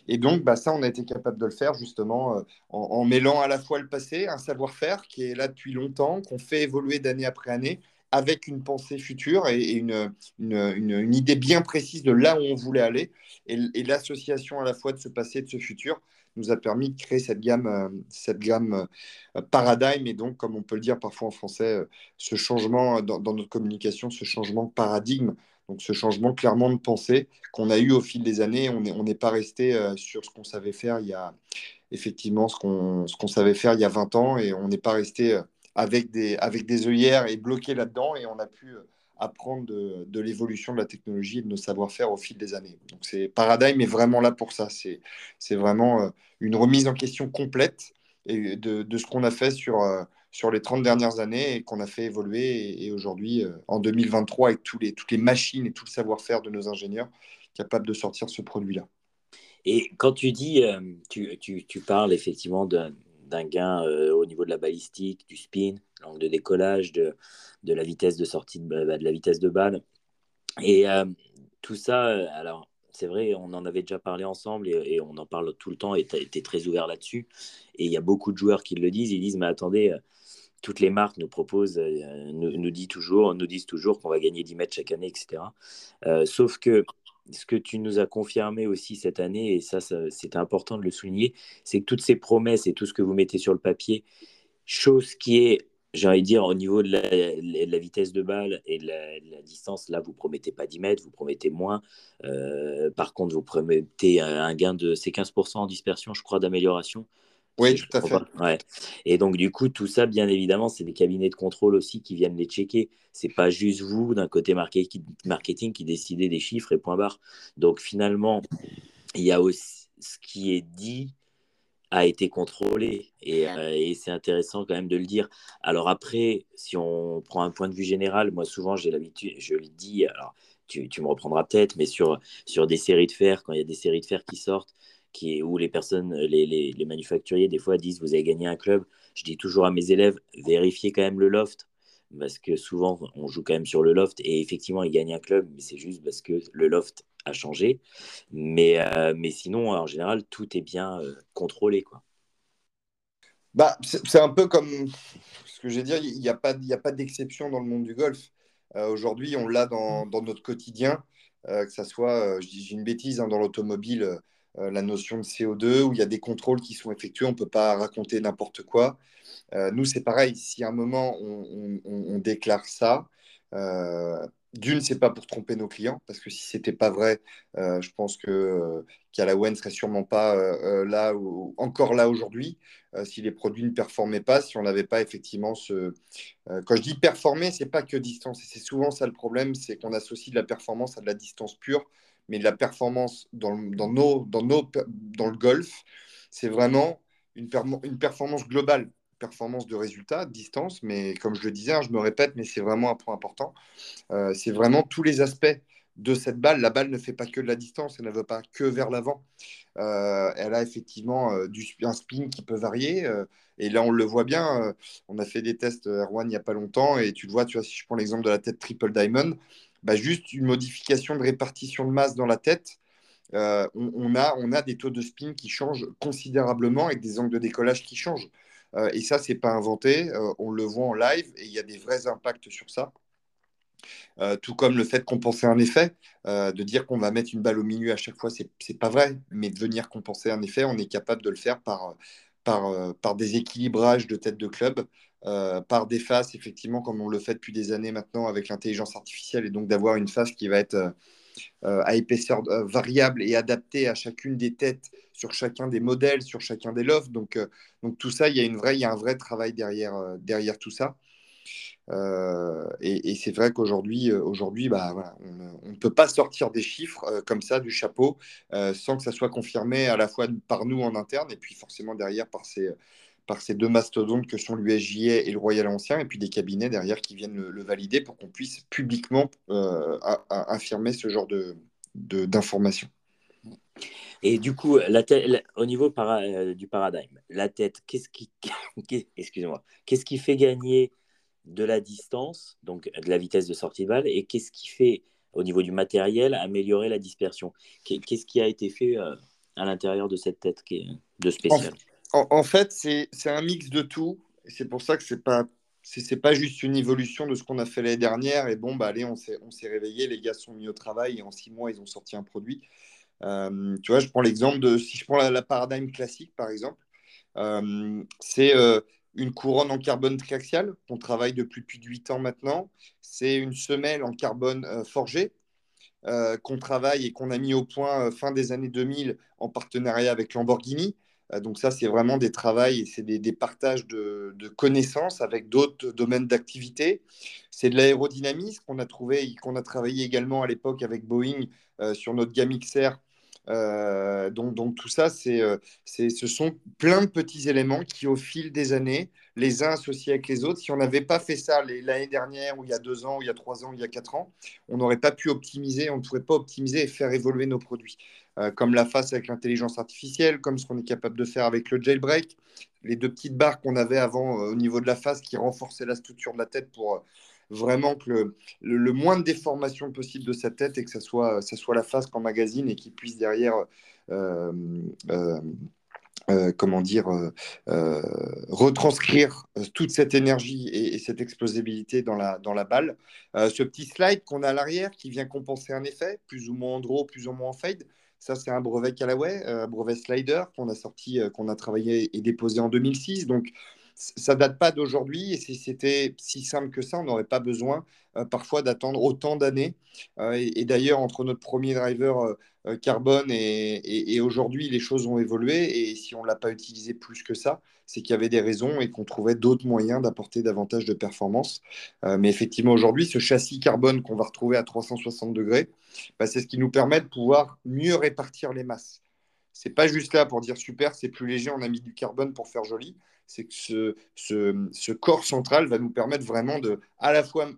B: Et donc, bah, ça, on a été capable de le faire justement euh, en, mêlant à la fois le passé, un savoir-faire qui est là depuis longtemps, qu'on fait évoluer d'année après année, avec une pensée future et, une, une, idée bien précise de là où on voulait aller. Et, l'association à la fois de ce passé et de ce futur nous a permis de créer cette gamme, euh, cette gamme euh, paradigme et donc, comme on peut le dire parfois en français, euh, ce changement dans, notre communication, ce changement paradigme, donc ce changement clairement de pensée qu'on a eu au fil des années. On n'est on pas resté sur ce qu'on savait faire il y a effectivement ce qu'on qu'on savait faire il y a 20 ans et on n'est pas resté avec des, avec des œillères et bloqué là-dedans. Et on a pu euh, apprendre de, de l'évolution de la technologie et de nos savoir-faire au fil des années. Donc, c'est Paradigm est vraiment là pour ça. C'est, c'est vraiment euh, une remise en question complète et de, de ce qu'on a fait sur, euh, sur les 30 dernières années et qu'on a fait évoluer. Et, aujourd'hui, en 2023, avec tous les, toutes les machines et tout le savoir-faire de nos ingénieurs, capables de sortir ce produit-là.
A: Et quand tu dis, tu, tu, tu parles effectivement de, d'un gain euh, au niveau de la balistique, du spin, l'angle de décollage, de, de, la vitesse de sortie de, bah, de la vitesse de balle. Et euh, tout ça, euh, alors c'est vrai, on en avait déjà parlé ensemble et, on en parle tout le temps et tu as été très ouvert là-dessus. Et il y a beaucoup de joueurs qui le disent, ils disent, mais attendez, toutes les marques nous proposent, nous, nous, dit toujours, nous disent toujours qu'on va gagner 10 mètres chaque année, etc. sauf que ce que tu nous as confirmé aussi cette année, et ça, c'est important de le souligner, c'est que toutes ces promesses et tout ce que vous mettez sur le papier, chose qui est, j'ai envie de dire, au niveau de la, vitesse de balle et de la, distance, là, vous promettez pas 10 mètres, vous promettez moins. Euh, par contre, vous promettez un gain de, c'est 15% en dispersion, je crois, d'amélioration.
B: Oui, tout à fait.
A: Ouais. Et donc, du coup, tout ça, bien évidemment, c'est des cabinets de contrôle aussi qui viennent les checker. C'est pas juste vous, d'un côté marketing, qui décidez des chiffres et point barre. Donc, finalement, il y a aussi ce qui est dit a été contrôlé et, euh, et c'est intéressant quand même de le dire. Alors après, si on prend un point de vue général, moi souvent j'ai l'habitude, je le dis, alors tu, tu me reprendras peut-être, mais sur, sur des séries de fer, quand il y a des séries de fer qui sortent, qui est, où les personnes, les, les, les, manufacturiers, des fois disent vous avez gagné un club. Je dis toujours à mes élèves vérifiez quand même le loft, parce que souvent on joue quand même sur le loft et effectivement ils gagnent un club, mais c'est juste parce que le loft a changé. Mais, euh, mais sinon, en général, tout est bien euh, contrôlé. Quoi.
B: Bah, c'est un peu comme ce que j'ai dit, il n'y a pas, a pas d'exception dans le monde du golf. Euh, aujourd'hui, on l'a dans, dans, notre quotidien, que ça soit, je dis une bêtise, hein, dans l'automobile euh, la notion de CO2, où il y a des contrôles qui sont effectués, on ne peut pas raconter n'importe quoi. Euh, nous, c'est pareil, si à un moment on, déclare ça, euh, d'une, c'est pas pour tromper nos clients, parce que si c'était pas vrai, je pense que ne serait sûrement pas là ou encore là aujourd'hui. si les produits ne performaient pas, si on n'avait pas effectivement ce. quand je dis performer, c'est pas que distance, et c'est souvent ça le problème, c'est qu'on associe de la performance à de la distance pure mais la performance dans, dans, nos, dans, nos, dans le golf, c'est vraiment une, une performance globale, performance de résultat, distance, mais comme je le disais, hein, je me répète, mais c'est vraiment un point important. Euh, c'est vraiment tous les aspects de cette balle. La balle ne fait pas que de la distance, elle ne va pas que vers l'avant. Euh, elle a effectivement euh, du, un spin qui peut varier. et là, on le voit bien. on a fait des tests, Erwan, il n'y a pas longtemps. Et tu le vois, tu vois, si je prends l'exemple de la tête triple diamond, bah, juste une modification de répartition de masse dans la tête, euh, on, a, des taux de spin qui changent considérablement et des angles de décollage qui changent. Euh, et ça, c'est pas inventé. Euh, on le voit en live et il y a des vrais impacts sur ça. Tout comme le fait de compenser un effet, de dire qu'on va mettre une balle au milieu à chaque fois, c'est n'est pas vrai. Mais de venir compenser un effet, on est capable de le faire par, par, par des équilibrages de tête de club, par des faces, effectivement, comme on le fait depuis des années maintenant avec l'intelligence artificielle, et donc d'avoir une face qui va être à épaisseur variable et adaptée à chacune des têtes sur chacun des modèles, sur chacun des lofts. Donc, donc tout ça, il y, a une vraie, il y a un vrai travail derrière, derrière tout ça. Euh, et, c'est vrai qu'aujourd'hui, euh, aujourd'hui, bah, on, ne peut pas sortir des chiffres euh, comme ça du chapeau sans que ça soit confirmé à la fois par nous en interne et puis forcément derrière par ces, par ces deux mastodontes que sont l'USJA et le Royal Ancien, et puis des cabinets derrière qui viennent le, valider pour qu'on puisse publiquement affirmer ce genre d'informations. De,
A: et du coup, la au niveau du paradigme, la tête, qu'est-ce qui, excusez-moi, qu'est-ce qui fait gagner de la distance, donc de la vitesse de sortie de balle, et qu'est-ce qui fait, au niveau du matériel, améliorer la dispersion? Qu'est-ce qui a été fait euh, à l'intérieur de cette tête qui est de spécial
B: en, fait, c'est un mix de tout. C'est pour ça que c'est pas pas juste une évolution de ce qu'on a fait l'année dernière et bon bah allez on s'est réveillé les gars sont mis au travail et en six mois ils ont sorti un produit euh, tu vois je prends l'exemple de si je prends la, paradigme classique par exemple euh, c'est une couronne en carbone triaxial qu'on travaille depuis plus de 8 ans maintenant. C'est une semelle en carbone euh, forgé euh, qu'on travaille et qu'on a mis au point euh, fin des années 2000 en partenariat avec Lamborghini. Donc ça, c'est vraiment des travails et c'est des, partages de, connaissances avec d'autres domaines d'activité. C'est de l'aérodynamisme qu'on a trouvé, qu'on a travaillé également à l'époque avec Boeing sur notre gamme XR euh, donc, tout ça, euh, c'est, ce sont plein de petits éléments qui, au fil des années, les uns associés avec les autres, si on n'avait pas fait ça l'année dernière, ou il y a deux ans, ou il y a trois ans, ou il y a quatre ans, on n'aurait pas pu optimiser, on ne pourrait pas optimiser et faire évoluer nos produits. Euh, comme la face avec l'intelligence artificielle, comme ce qu'on est capable de faire avec le jailbreak, les deux petites barres qu'on avait avant au niveau de la face qui renforçaient la structure de la tête pour vraiment que le, moins de déformation possible de sa tête et que ça soit, ça soit la face qu'en magazine et qu'il puisse derrière, euh, euh, euh, comment dire, retranscrire toute cette énergie et, cette explosibilité dans la, dans la balle. ce petit slide qu'on a à l'arrière qui vient compenser un effet, plus ou moins en draw, plus ou moins en fade. Ça, c'est un brevet Callaway, un brevet slider qu'on a sorti, qu'on a travaillé et déposé en 2006. Donc, ça date pas d'aujourd'hui et si c'était si simple que ça, on n'aurait pas besoin euh, parfois d'attendre autant d'années. Euh, et, d'ailleurs, entre notre premier driver euh, carbone et, aujourd'hui, les choses ont évolué et si on ne l'a pas utilisé plus que ça, c'est qu'il y avait des raisons et qu'on trouvait d'autres moyens d'apporter davantage de performance. mais effectivement, aujourd'hui, ce châssis carbone qu'on va retrouver à 360 degrés, bah, c'est ce qui nous permet de pouvoir mieux répartir les masses. C'est pas juste là pour dire super, c'est plus léger, on a mis du carbone pour faire joli c'est que ce, corps central va nous permettre vraiment de, à la fois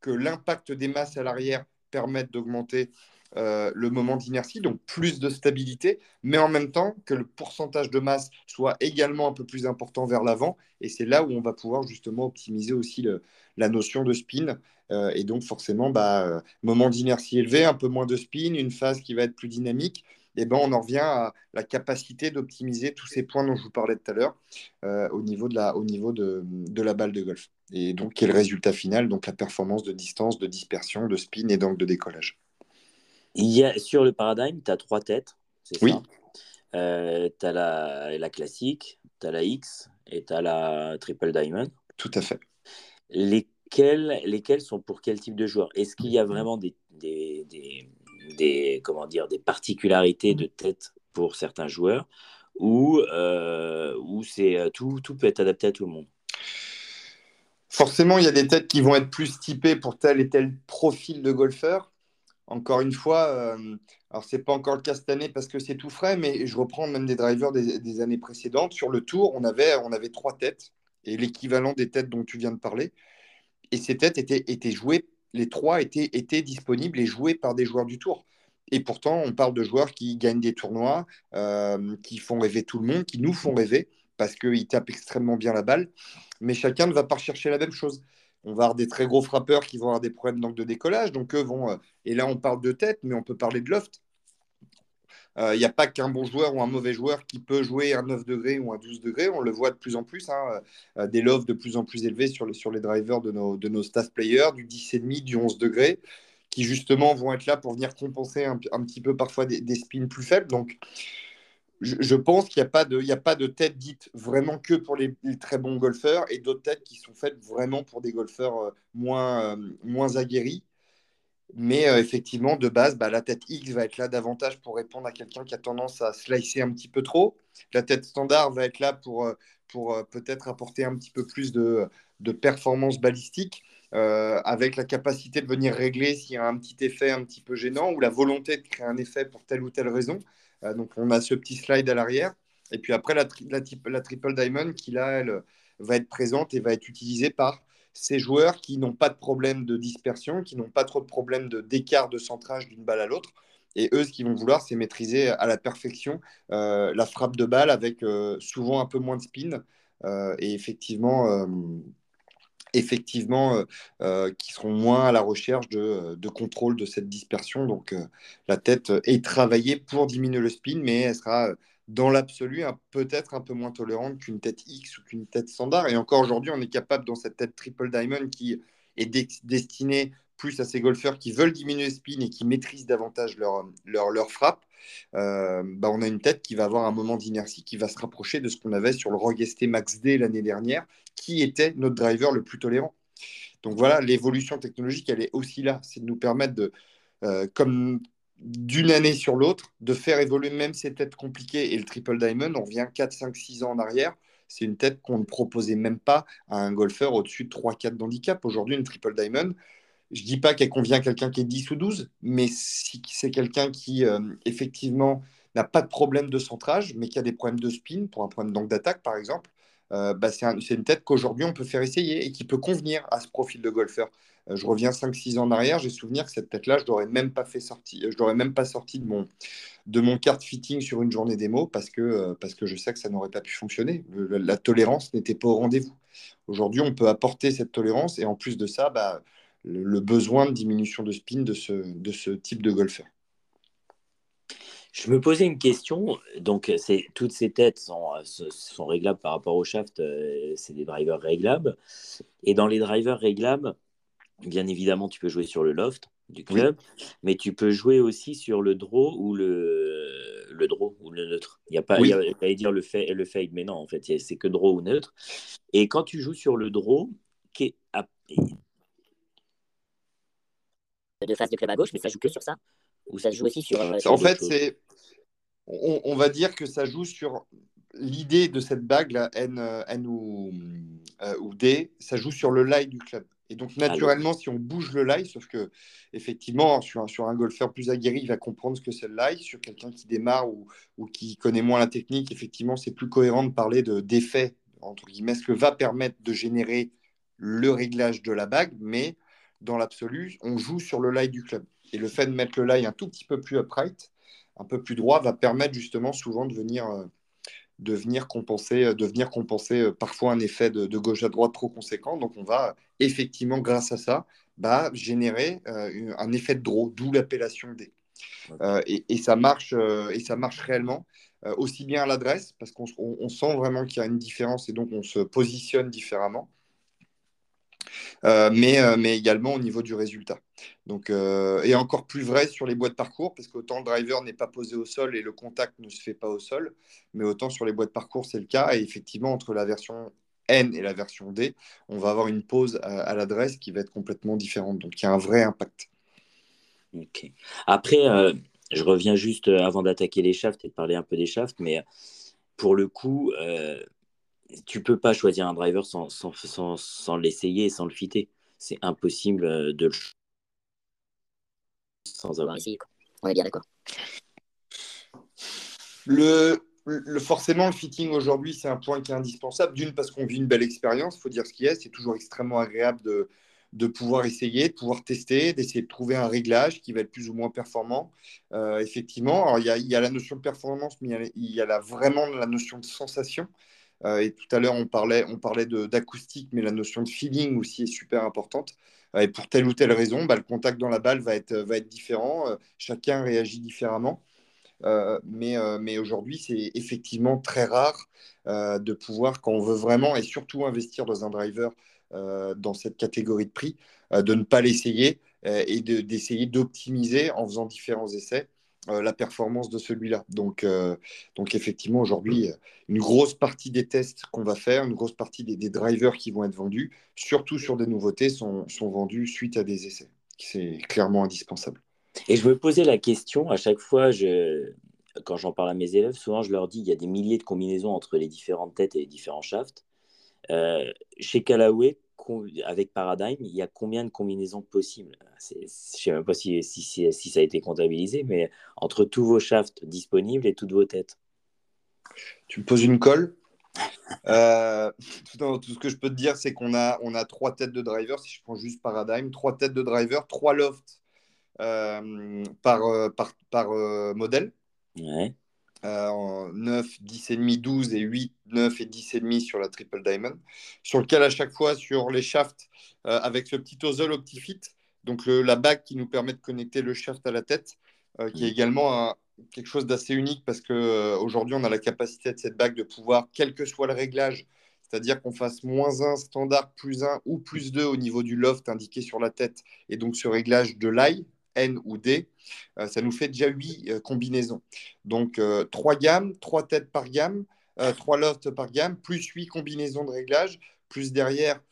B: que l'impact des masses à l'arrière permette d'augmenter euh, le moment d'inertie, donc plus de stabilité, mais en même temps que le pourcentage de masse soit également un peu plus important vers l'avant. Et c'est là où on va pouvoir justement optimiser aussi la notion de spin. Euh, et donc forcément, bah, euh, moment d'inertie élevé, un peu moins de spin, une phase qui va être plus dynamique, eh ben, on en revient à la capacité d'optimiser tous ces points dont je vous parlais tout à l'heure euh, au niveau, de la, au niveau de, la balle de golf. Et donc, quel résultat final? Donc, la performance de distance, de dispersion, de spin et donc de décollage.
A: Il y a, sur le paradigme, tu as trois têtes, c'est oui. euh, Tu as la, la classique, tu as la X et tu as la triple diamond.
B: Tout à fait.
A: Lesquelles, lesquelles sont pour quel type de joueur? Est-ce qu'il y a vraiment des, des, des, comment dire, des particularités de tête pour certains joueurs? Ou, euh, c'est euh, tout, tout peut être adapté à tout le monde?
B: Forcément, il y a des têtes qui vont être plus typées pour tel et tel profil de golfeur. Encore une fois, euh, alors c'est pas encore le cas cette année parce que c'est tout frais, mais je reprends même des drivers des, années précédentes. Sur le tour, on avait, on avait trois têtes et l'équivalent des têtes dont tu viens de parler. Et ces têtes étaient, jouées les trois étaient, étaient disponibles et joués par des joueurs du tour. Et pourtant, on parle de joueurs qui gagnent des tournois, euh, qui font rêver tout le monde, qui nous font rêver parce qu'ils tapent extrêmement bien la balle. Mais chacun ne va pas rechercher la même chose. On va avoir des très gros frappeurs qui vont avoir des problèmes d'angle de décollage. Donc, eux vont. Euh, et là, on parle de tête, mais on peut parler de loft. Il n'y a pas qu'un bon joueur ou un mauvais joueur qui peut jouer un 9 degrés ou un 12 degrés. On le voit de plus en plus. Hein, des loves de plus en plus élevés sur les, sur les drivers de nos, de nos staff players, du 10,5, du 11 degrés, qui justement vont être là pour venir compenser un, petit peu parfois des, spins plus faibles. Donc, je, pense qu'il n'y a, pas de, a pas de tête dite vraiment que pour les, très bons golfeurs et d'autres têtes qui sont faites vraiment pour des golfeurs euh, moins, euh, moins aguerris. Mais euh, effectivement, de base, bah, la tête X va être là davantage pour répondre à quelqu'un qui a tendance à slicer un petit peu trop. La tête standard va être là pour, pour peut-être apporter un petit peu plus de, de performance balistique, avec la capacité de venir régler s'il y a un petit effet un petit peu gênant ou la volonté de créer un effet pour telle ou telle raison. Euh, donc on a ce petit slide à l'arrière. Et puis après, la, la, Triple Diamond qui là, elle va être présente et va être utilisée par ces joueurs qui n'ont pas de problème de dispersion, qui n'ont pas trop de problème d'écart de, centrage d'une balle à l'autre. Et eux, ce qu'ils vont vouloir, c'est maîtriser à la perfection euh, la frappe de balle avec euh, souvent un peu moins de spin. et effectivement, effectivement, euh, euh, qui seront moins à la recherche de, de, contrôle de cette dispersion. Donc, euh, la tête est travaillée pour diminuer le spin, mais elle sera dans l'absolu peut-être un peu moins tolérante qu'une tête X ou qu'une tête standard. Et encore aujourd'hui, on est capable, dans cette tête triple diamond qui est destinée plus à ces golfeurs qui veulent diminuer le spin et qui maîtrisent davantage leur, leur, leur frappe, bah on a une tête qui va avoir un moment d'inertie qui va se rapprocher de ce qu'on avait sur le Rogue ST Max D l'année dernière, qui était notre driver le plus tolérant. Donc voilà, l'évolution technologique, elle est aussi là. C'est de nous permettre de, euh, comme d'une année sur l'autre, de faire évoluer même ces têtes compliquées. Et le Triple Diamond, on revient 4, 5, 6 ans en arrière. C'est une tête qu'on ne proposait même pas à un golfeur au-dessus de 3, 4 d'handicap. Aujourd'hui, une Triple Diamond, je ne dis pas qu'elle convient à quelqu'un qui est 10 ou 12, mais si c'est quelqu'un qui, euh, effectivement, n'a pas de problème de centrage, mais qui a des problèmes de spin, pour un problème d'attaque, par exemple, euh, bah, c'est une tête qu'aujourd'hui on peut faire essayer et qui peut convenir à ce profil de golfeur. Euh, je reviens 5-6 ans en arrière, j'ai souvenir que cette tête-là, je n'aurais même pas fait sortir, je l'aurais même pas sorti de mon, de mon card fitting sur une journée démo parce que, euh, parce que je sais que ça n'aurait pas pu fonctionner. la tolérance n'était pas au rendez-vous. Aujourd'hui, on peut apporter cette tolérance et en plus de ça, bah, le, besoin de diminution de spin de ce, de ce type de golfeur.
A: Je me posais une question. Donc, toutes ces têtes sont, euh, sont, réglables par rapport au shaft. Euh, c'est des drivers réglables. Et dans les drivers réglables, bien évidemment, tu peux jouer sur le loft du club, mais tu peux jouer aussi sur le draw ou le, le draw ou le neutre. Il n'y a pas, oui. il dire le, fait, le fade, mais non, en fait, c'est que draw ou neutre. Et quand tu joues sur le draw, qui est
C: de face de club à gauche, mais ça joue que sur ça Ou ça joue aussi sur. Euh,
B: en fait, c'est. On, va dire que ça joue sur l'idée de cette bague, là, N, euh, N ou, euh, ou, D, ça joue sur le lie du club. Et donc, naturellement, si on bouge le lie, sauf que, effectivement, sur un, sur un golfeur plus aguerri, il va comprendre ce que c'est le lie. Sur quelqu'un qui démarre ou, ou, qui connaît moins la technique, effectivement, c'est plus cohérent de parler d'effet, entre guillemets, ce que va permettre de générer le réglage de la bague. Mais dans l'absolu, on joue sur le lie du club. Et le fait de mettre le lie un tout petit peu plus upright, un peu plus droit, va permettre justement souvent de venir, euh, de venir compenser, euh, de venir compenser euh, parfois un effet de, gauche à droite trop conséquent. Donc on va effectivement, grâce à ça, bah, générer un effet de draw, d'où l'appellation D. et, ça marche, et ça marche réellement. aussi bien à l'adresse, parce qu'on sent vraiment qu'il y a une différence et donc on se positionne différemment, euh, mais, euh, mais également au niveau du résultat. Donc, euh, et encore plus vrai sur les boîtes parcours, parce qu'autant le driver n'est pas posé au sol et le contact ne se fait pas au sol, mais autant sur les boîtes parcours, c'est le cas. Et effectivement, entre la version N et la version D, on va avoir une pause à, l'adresse qui va être complètement différente. Donc, il y a un vrai impact.
A: Ok. Après, je reviens juste avant d'attaquer les shafts et de parler un peu des shafts, mais pour le coup, tu peux pas choisir un driver sans, sans, sans, sans l'essayer sans le fitter. C'est impossible euh, de le
C: sans avoir essayé. On est bien d'accord.
B: Le, le, forcément, le fitting aujourd'hui, c'est un point qui est indispensable. D'une, parce qu'on vit une belle expérience, il faut dire ce qui est. C'est toujours extrêmement agréable de, de pouvoir essayer, de pouvoir tester, d'essayer de trouver un réglage qui va être plus ou moins performant. Euh, effectivement, il y, y, a la notion de performance, mais il y a, il y a vraiment la notion de sensation. Euh, et tout à l'heure, on parlait, on parlait d'acoustique, mais la notion de feeling aussi est super importante. Euh, et pour telle ou telle raison, bah, le contact dans la balle va être, différent. Euh, chacun réagit différemment. mais aujourd'hui, c'est effectivement très rare de pouvoir, quand on veut vraiment, et surtout investir dans un driver dans cette catégorie de prix, de ne pas l'essayer et d'essayer d'optimiser en faisant différents essais euh, la performance de celui-là. Donc, euh, donc effectivement, aujourd'hui, une grosse partie des tests qu'on va faire, une grosse partie des, drivers qui vont être vendus, surtout sur des nouveautés, sont, sont vendus suite à des essais. C'est clairement indispensable.
A: Et je me posais la question, à chaque fois, je, quand j'en parle à mes élèves, souvent je leur dis qu'il y a des milliers de combinaisons entre les différentes têtes et les différents shafts. Euh, chez Callaway, avec Paradigm, il y a combien de combinaisons possibles? Je ne sais même pas si, si, ça a été comptabilisé, mais entre tous vos shafts disponibles et toutes vos têtes.
B: Tu me poses une colle euh, tout, ce que je peux te dire, c'est qu'on a, on a trois têtes de driver, si je prends juste Paradigm, trois têtes de driver, trois lofts euh, par, euh, par, par modèle.
A: Ouais
B: euh, en 9, 10,5, 12 et 8, 9 et 10,5 sur la Triple Diamond, sur lequel à chaque fois sur les shafts euh, avec ce petit Ozol OptiFit, donc la bague qui nous permet de connecter le shaft à la tête, euh, qui est également quelque chose d'assez unique parce qu'aujourd'hui on a la capacité de cette bague de pouvoir, quel que soit le réglage, c'est-à-dire qu'on fasse moins 1 standard, plus 1 ou plus 2 au niveau du loft indiqué sur la tête, et donc ce réglage de l'ail, N ou D, euh, ça nous fait déjà 8 euh, combinaisons. Donc 3 euh, gammes, 3 têtes par gamme, 3 lofts par gamme, plus 8 combinaisons de réglage, plus derrière,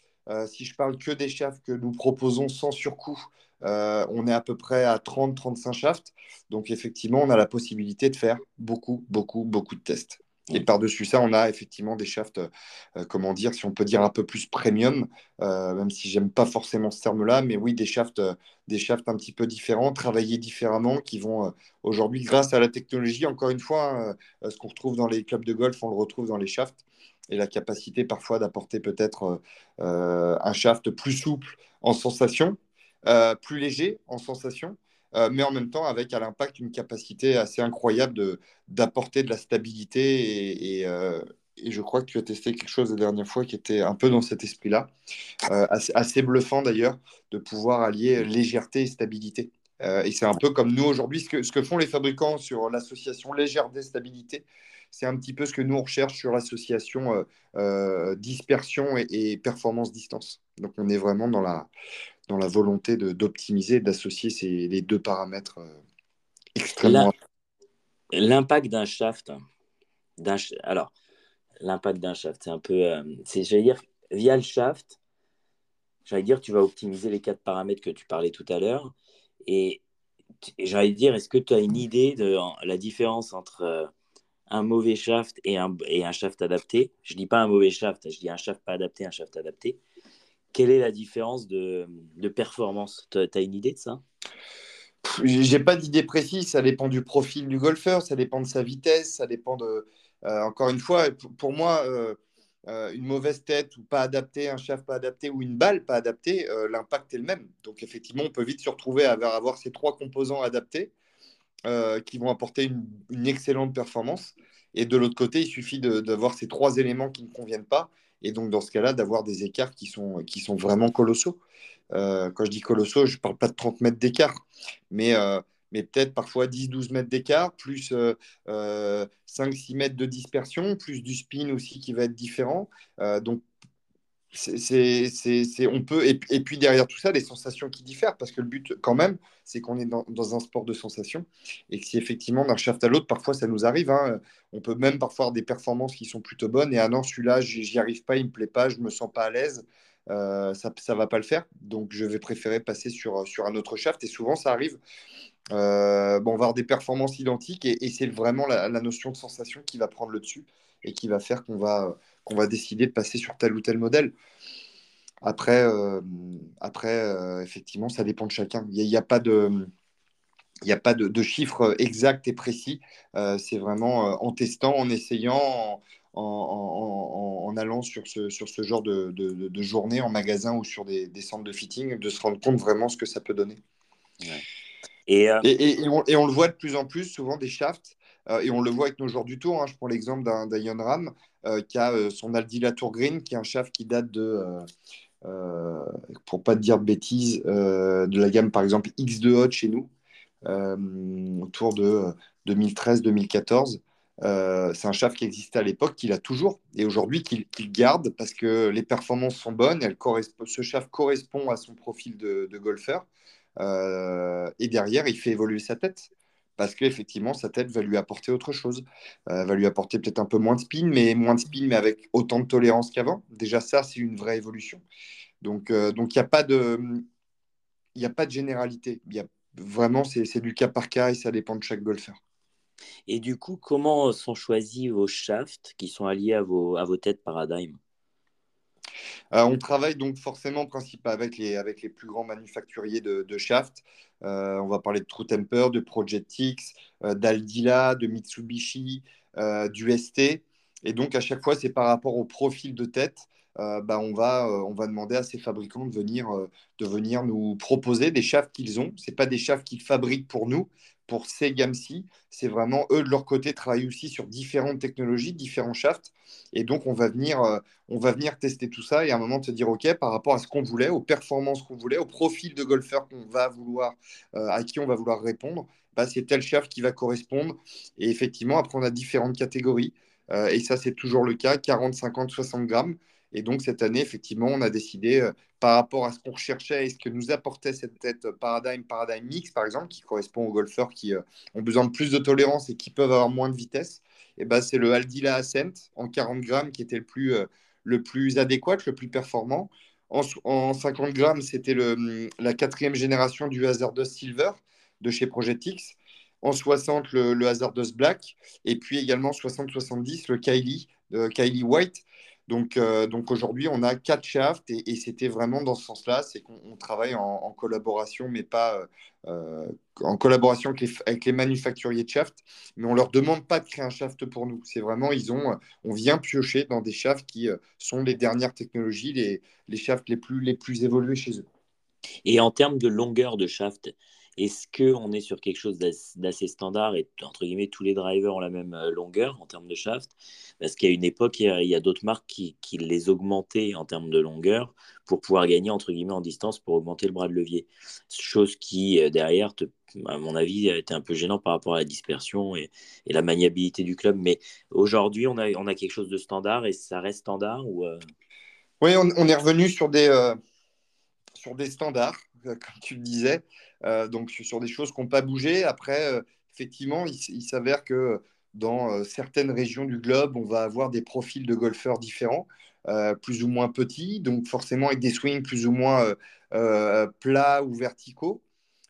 B: si je parle que des shafts que nous proposons sans surcoût, on est à peu près à 30-35 shafts. Donc effectivement, on a la possibilité de faire beaucoup, beaucoup, beaucoup de tests. Et par-dessus ça, on a effectivement des shafts, euh, comment dire, si on peut dire un peu plus premium, euh, même si j'aime pas forcément ce terme-là, mais oui, des shafts, euh, des shafts un petit peu différents, travaillés différemment, qui vont aujourd'hui, grâce à la technologie, encore une fois, hein, ce qu'on retrouve dans les clubs de golf, on le retrouve dans les shafts, et la capacité parfois d'apporter peut-être un shaft plus souple en sensation, plus léger en sensation, euh, mais en même temps avec à l'impact une capacité assez incroyable d'apporter de, la stabilité. Euh, et, je crois que tu as testé quelque chose la dernière fois qui était un peu dans cet esprit-là, euh, assez, bluffant d'ailleurs, de pouvoir allier légèreté et stabilité. et c'est un peu comme nous aujourd'hui, ce que, ce que font les fabricants sur l'association légèreté-stabilité. C'est un petit peu ce que nous on recherche sur l'association dispersion et, et performance-distance. Donc on est vraiment dans la, dans la volonté d'optimiser, d'associer ces, les deux paramètres euh, extrêmement.
A: L'impact d'un shaft, alors, l'impact d'un shaft, c'est un peu. Euh, j'allais dire, via le shaft, j'allais dire, tu vas optimiser les quatre paramètres que tu parlais tout à l'heure. Et j'allais dire, est-ce que tu as une idée de la différence entre euh, un mauvais shaft et un, et un shaft adapté? Je dis pas un mauvais shaft, je dis un shaft pas adapté, un shaft adapté quelle est la différence de, performance? Tu as une idée de ça?
B: J'ai pas d'idée précise, ça dépend du profil du golfeur, ça dépend de sa vitesse, ça dépend de. Euh, encore une fois, pour moi, euh, euh, une mauvaise tête ou pas adaptée, un shaft pas adapté ou une balle pas adaptée, l'impact est le même. Donc effectivement, on peut vite se retrouver à avoir ces trois composants adaptés qui vont apporter une, une, excellente performance. Et de l'autre côté, il suffit d'avoir ces trois éléments qui ne conviennent pas et donc dans ce cas-là, d'avoir des écarts qui sont, qui vraiment colossaux. Euh, quand je dis colossaux, je ne parle pas de 30 mètres d'écart, mais, euh, peut-être parfois 10-12 mètres d'écart, plus 5-6 euh, mètres de dispersion, plus du spin aussi qui va être différent. donc c'est, on peut, et, puis derrière tout ça, les sensations qui diffèrent, parce que le but, quand même, c'est qu'on est dans, un sport de sensations, et si effectivement, d'un shaft à l'autre, parfois ça nous arrive, hein, on peut même parfois avoir des performances qui sont plutôt bonnes, et ah non, celui-là, j'y arrive pas, il me plaît pas, je me sens pas à l'aise, euh, ça ne va pas le faire, donc je vais préférer passer sur, sur un autre shaft, et souvent ça arrive. Euh, bon, on va avoir des performances identiques, et, c'est vraiment la, la notion de sensation qui va prendre le dessus, et qui va faire qu'on va qu'on va décider de passer sur tel ou tel modèle. Après, euh, après euh, effectivement, ça dépend de chacun. Il n'y a, pas de. Il a pas de, chiffres exacts et précis. Euh, c'est vraiment en testant, en essayant, en, allant sur ce, sur ce genre de, de, journée en magasin ou sur des, centres de fitting, de se rendre compte vraiment ce que ça peut donner. Et, et, on, et, on, le voit de plus en plus, souvent des shafts, et on le voit avec nos joueurs du tour. Hein. je prends l'exemple d'un Ion Ram euh, qui a euh, son Aldila Tour Green, qui est un shaft qui date de, euh, pour pas dire de bêtises, de la gamme par exemple X2 Hot chez nous. autour de 2013-2014. c'est un shaft qui existait à l'époque, qu'il a toujours et aujourd'hui qu'il garde parce que les performances sont bonnes. Elle ce shaft correspond à son profil de golfeur. et derrière, il fait évoluer sa tête parce qu'effectivement, sa tête va lui apporter autre chose. Euh, va lui apporter peut-être un peu moins de spin, mais moins de spin, mais avec autant de tolérance qu'avant. Déjà, ça, c'est une vraie évolution. Donc, euh, donc il n'y a pas de, a pas de généralité. Y a, vraiment, c'est du cas par cas et ça dépend de chaque golfeur.
A: Et du coup, comment sont choisis vos shafts qui sont alliés à vos, à vos têtes paradigme
B: euh, on travaille donc forcément principalement avec les, avec les plus grands manufacturiers de, de shaft. Euh, on va parler de True Temper, de Project X, euh, d'Aldila, de Mitsubishi, du ST. Et donc à chaque fois, c'est par rapport au profil de tête. bah, on, va, demander à ces fabricants de venir, de venir nous proposer des shafts qu'ils ont. Ce pas des shafts qu'ils fabriquent pour nous, pour ces gammes-ci, c'est vraiment eux de leur côté travaillent aussi sur différentes technologies, différents shafts. Et donc, on va venir, euh, on va venir tester tout ça et à un moment te dire, OK, par rapport à ce qu'on voulait, aux performances qu'on voulait, au profil de golfeur qu'on va vouloir, euh, à qui on va vouloir répondre, bah, c'est tel shaft qui va correspondre. Et effectivement, après, on a différentes catégories. Euh, et ça, c'est toujours le cas, 40, 50, 60 grammes. Et donc, cette année, effectivement, on a décidé, euh, par rapport à ce qu'on recherchait et ce que nous apportait cette tête Paradigm, Paradigm Mix, par exemple, qui correspond aux golfeurs qui euh, ont besoin de plus de tolérance et qui peuvent avoir moins de vitesse, et ben, c'est le Aldila Ascent en 40 grammes qui était le plus, euh, le plus adéquat, le plus performant. En, en 50 grammes, c'était la quatrième génération du Hazardous Silver de chez Project. En 60, le, le Hazardous Black. Et puis également 60-70, le Kylie, Kylie White donc, euh, donc aujourd'hui, on a quatre shafts et, c'était vraiment dans ce sens-là, c'est qu'on travaille en, collaboration, mais pas euh, en collaboration avec les, manufacturiers de shafts, mais on leur demande pas de créer un shaft pour nous. C'est vraiment, ils ont, on vient piocher dans des shafts qui euh, sont les dernières technologies, les, les shafts les plus, les plus évolués chez eux.
A: Et en termes de longueur de shaft, est-ce qu'on est sur quelque chose d'assez standard et entre guillemets tous les drivers ont la même euh, longueur en termes de shaft? Parce a une époque, il y a, d'autres marques qui, les augmentaient en termes de longueur pour pouvoir gagner entre guillemets en distance pour augmenter le bras de levier. Chose qui euh, derrière, à mon avis, était un peu gênant par rapport à la dispersion et, la maniabilité du club. Mais aujourd'hui, on a, quelque chose de standard et ça reste standard ou euh?
B: Oui, on, est revenu sur des standards, comme tu le disais. Euh, donc sur des choses qui n'ont pas bougé. Après, euh, effectivement, il, s'avère que dans euh, certaines régions du globe, on va avoir des profils de golfeurs différents, plus ou moins petits, donc forcément avec des swings plus ou moins plats ou verticaux.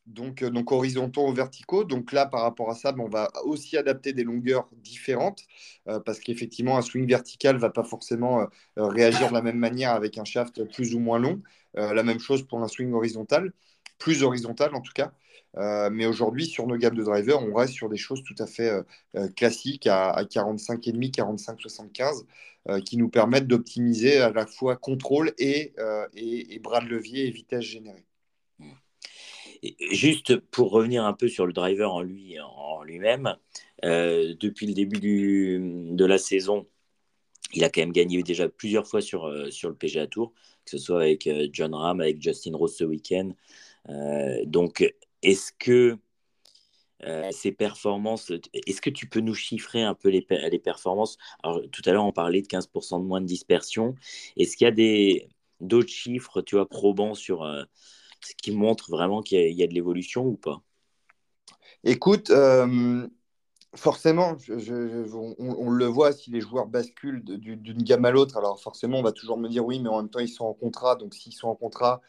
B: Donc, donc, horizontaux ou verticaux. Donc là, par rapport à ça, ben, on va aussi adapter des longueurs différentes parce qu'effectivement, un swing vertical ne va pas forcément réagir de la même manière avec un shaft plus ou moins long. la même chose pour un swing horizontal plus horizontale en tout cas. Euh, mais aujourd'hui, sur nos gammes de drivers, on reste sur des choses tout à fait euh, euh, classiques à, à 45,5, 45-75, qui nous permettent d'optimiser à la fois contrôle et, et, bras de levier et vitesse générée.
A: juste pour revenir un peu sur le driver en lui en lui-même, depuis le début de la saison, il a quand même gagné déjà plusieurs fois sur, sur le PGA Tour, que ce soit avec John Ram, avec Justin Rose ce week-end, donc, est-ce que euh, ces performances, est-ce que tu peux nous chiffrer un peu les, les performances? Alors, tout à l'heure, on parlait de 15% de moins de dispersion. Est-ce qu'il y a des, d'autres chiffres, tu vois, probants sur euh, ce qui montre vraiment qu'il y, a de l'évolution ou pas?
B: Écoute, forcément, on, le voit si les joueurs basculent d'une gamme à l'autre. Alors forcément, on va toujours me dire oui, mais en même temps, ils sont en contrat. Donc s'ils sont en contrat,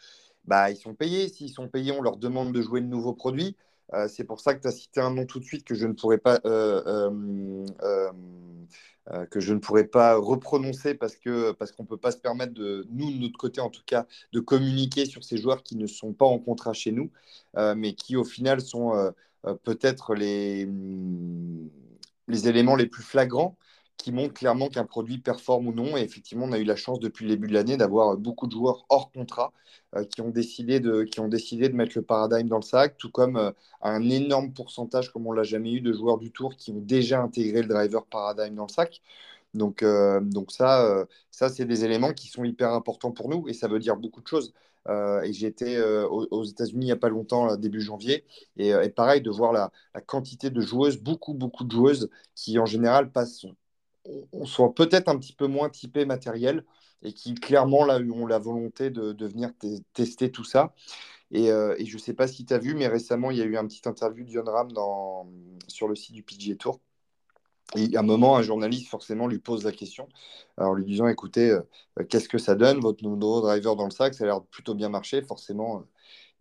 B: bah, ils sont payés. S'ils sont payés, on leur demande de jouer le nouveau produit. Euh, c'est pour ça que tu as cité un nom tout de suite que je ne pourrais pas, euh, euh, que je ne pourrais pas reprononcer parce qu'on parce qu'on ne peut pas se permettre, de, nous, de notre côté en tout cas, de communiquer sur ces joueurs qui ne sont pas en contrat chez nous, mais qui au final sont peut-être les, les éléments les plus flagrants qui montrent clairement qu'un produit performe ou non. Et effectivement, on a eu la chance depuis le début de l'année d'avoir beaucoup de joueurs hors contrat euh, qui, ont décidé de, qui ont décidé de mettre le paradigme dans le sac, tout comme euh, un énorme pourcentage, comme on l'a jamais eu, de joueurs du tour qui ont déjà intégré le driver paradigme dans le sac. Donc, euh, donc ça, euh, ça c'est des éléments qui sont hyper importants pour nous et ça veut dire beaucoup de choses. Euh, et j'étais aux, aux États-Unis il n'y a pas longtemps, début janvier, et, pareil, de voir la, quantité de joueuses, beaucoup, beaucoup de joueuses qui en général passent, on, soit peut-être un petit peu moins typées matériel et qui clairement là, ont la volonté de, venir tester tout ça. Et, et je ne sais pas si tu as vu, mais récemment, il y a eu un petit interview de John Ram dans, sur le site du PGA Tour et à un moment, un journaliste forcément lui pose la question en lui disant écoutez, euh, qu'est-ce que ça donne votre nouveau driver dans le sac? Ça a l'air plutôt bien marché. Forcément, euh,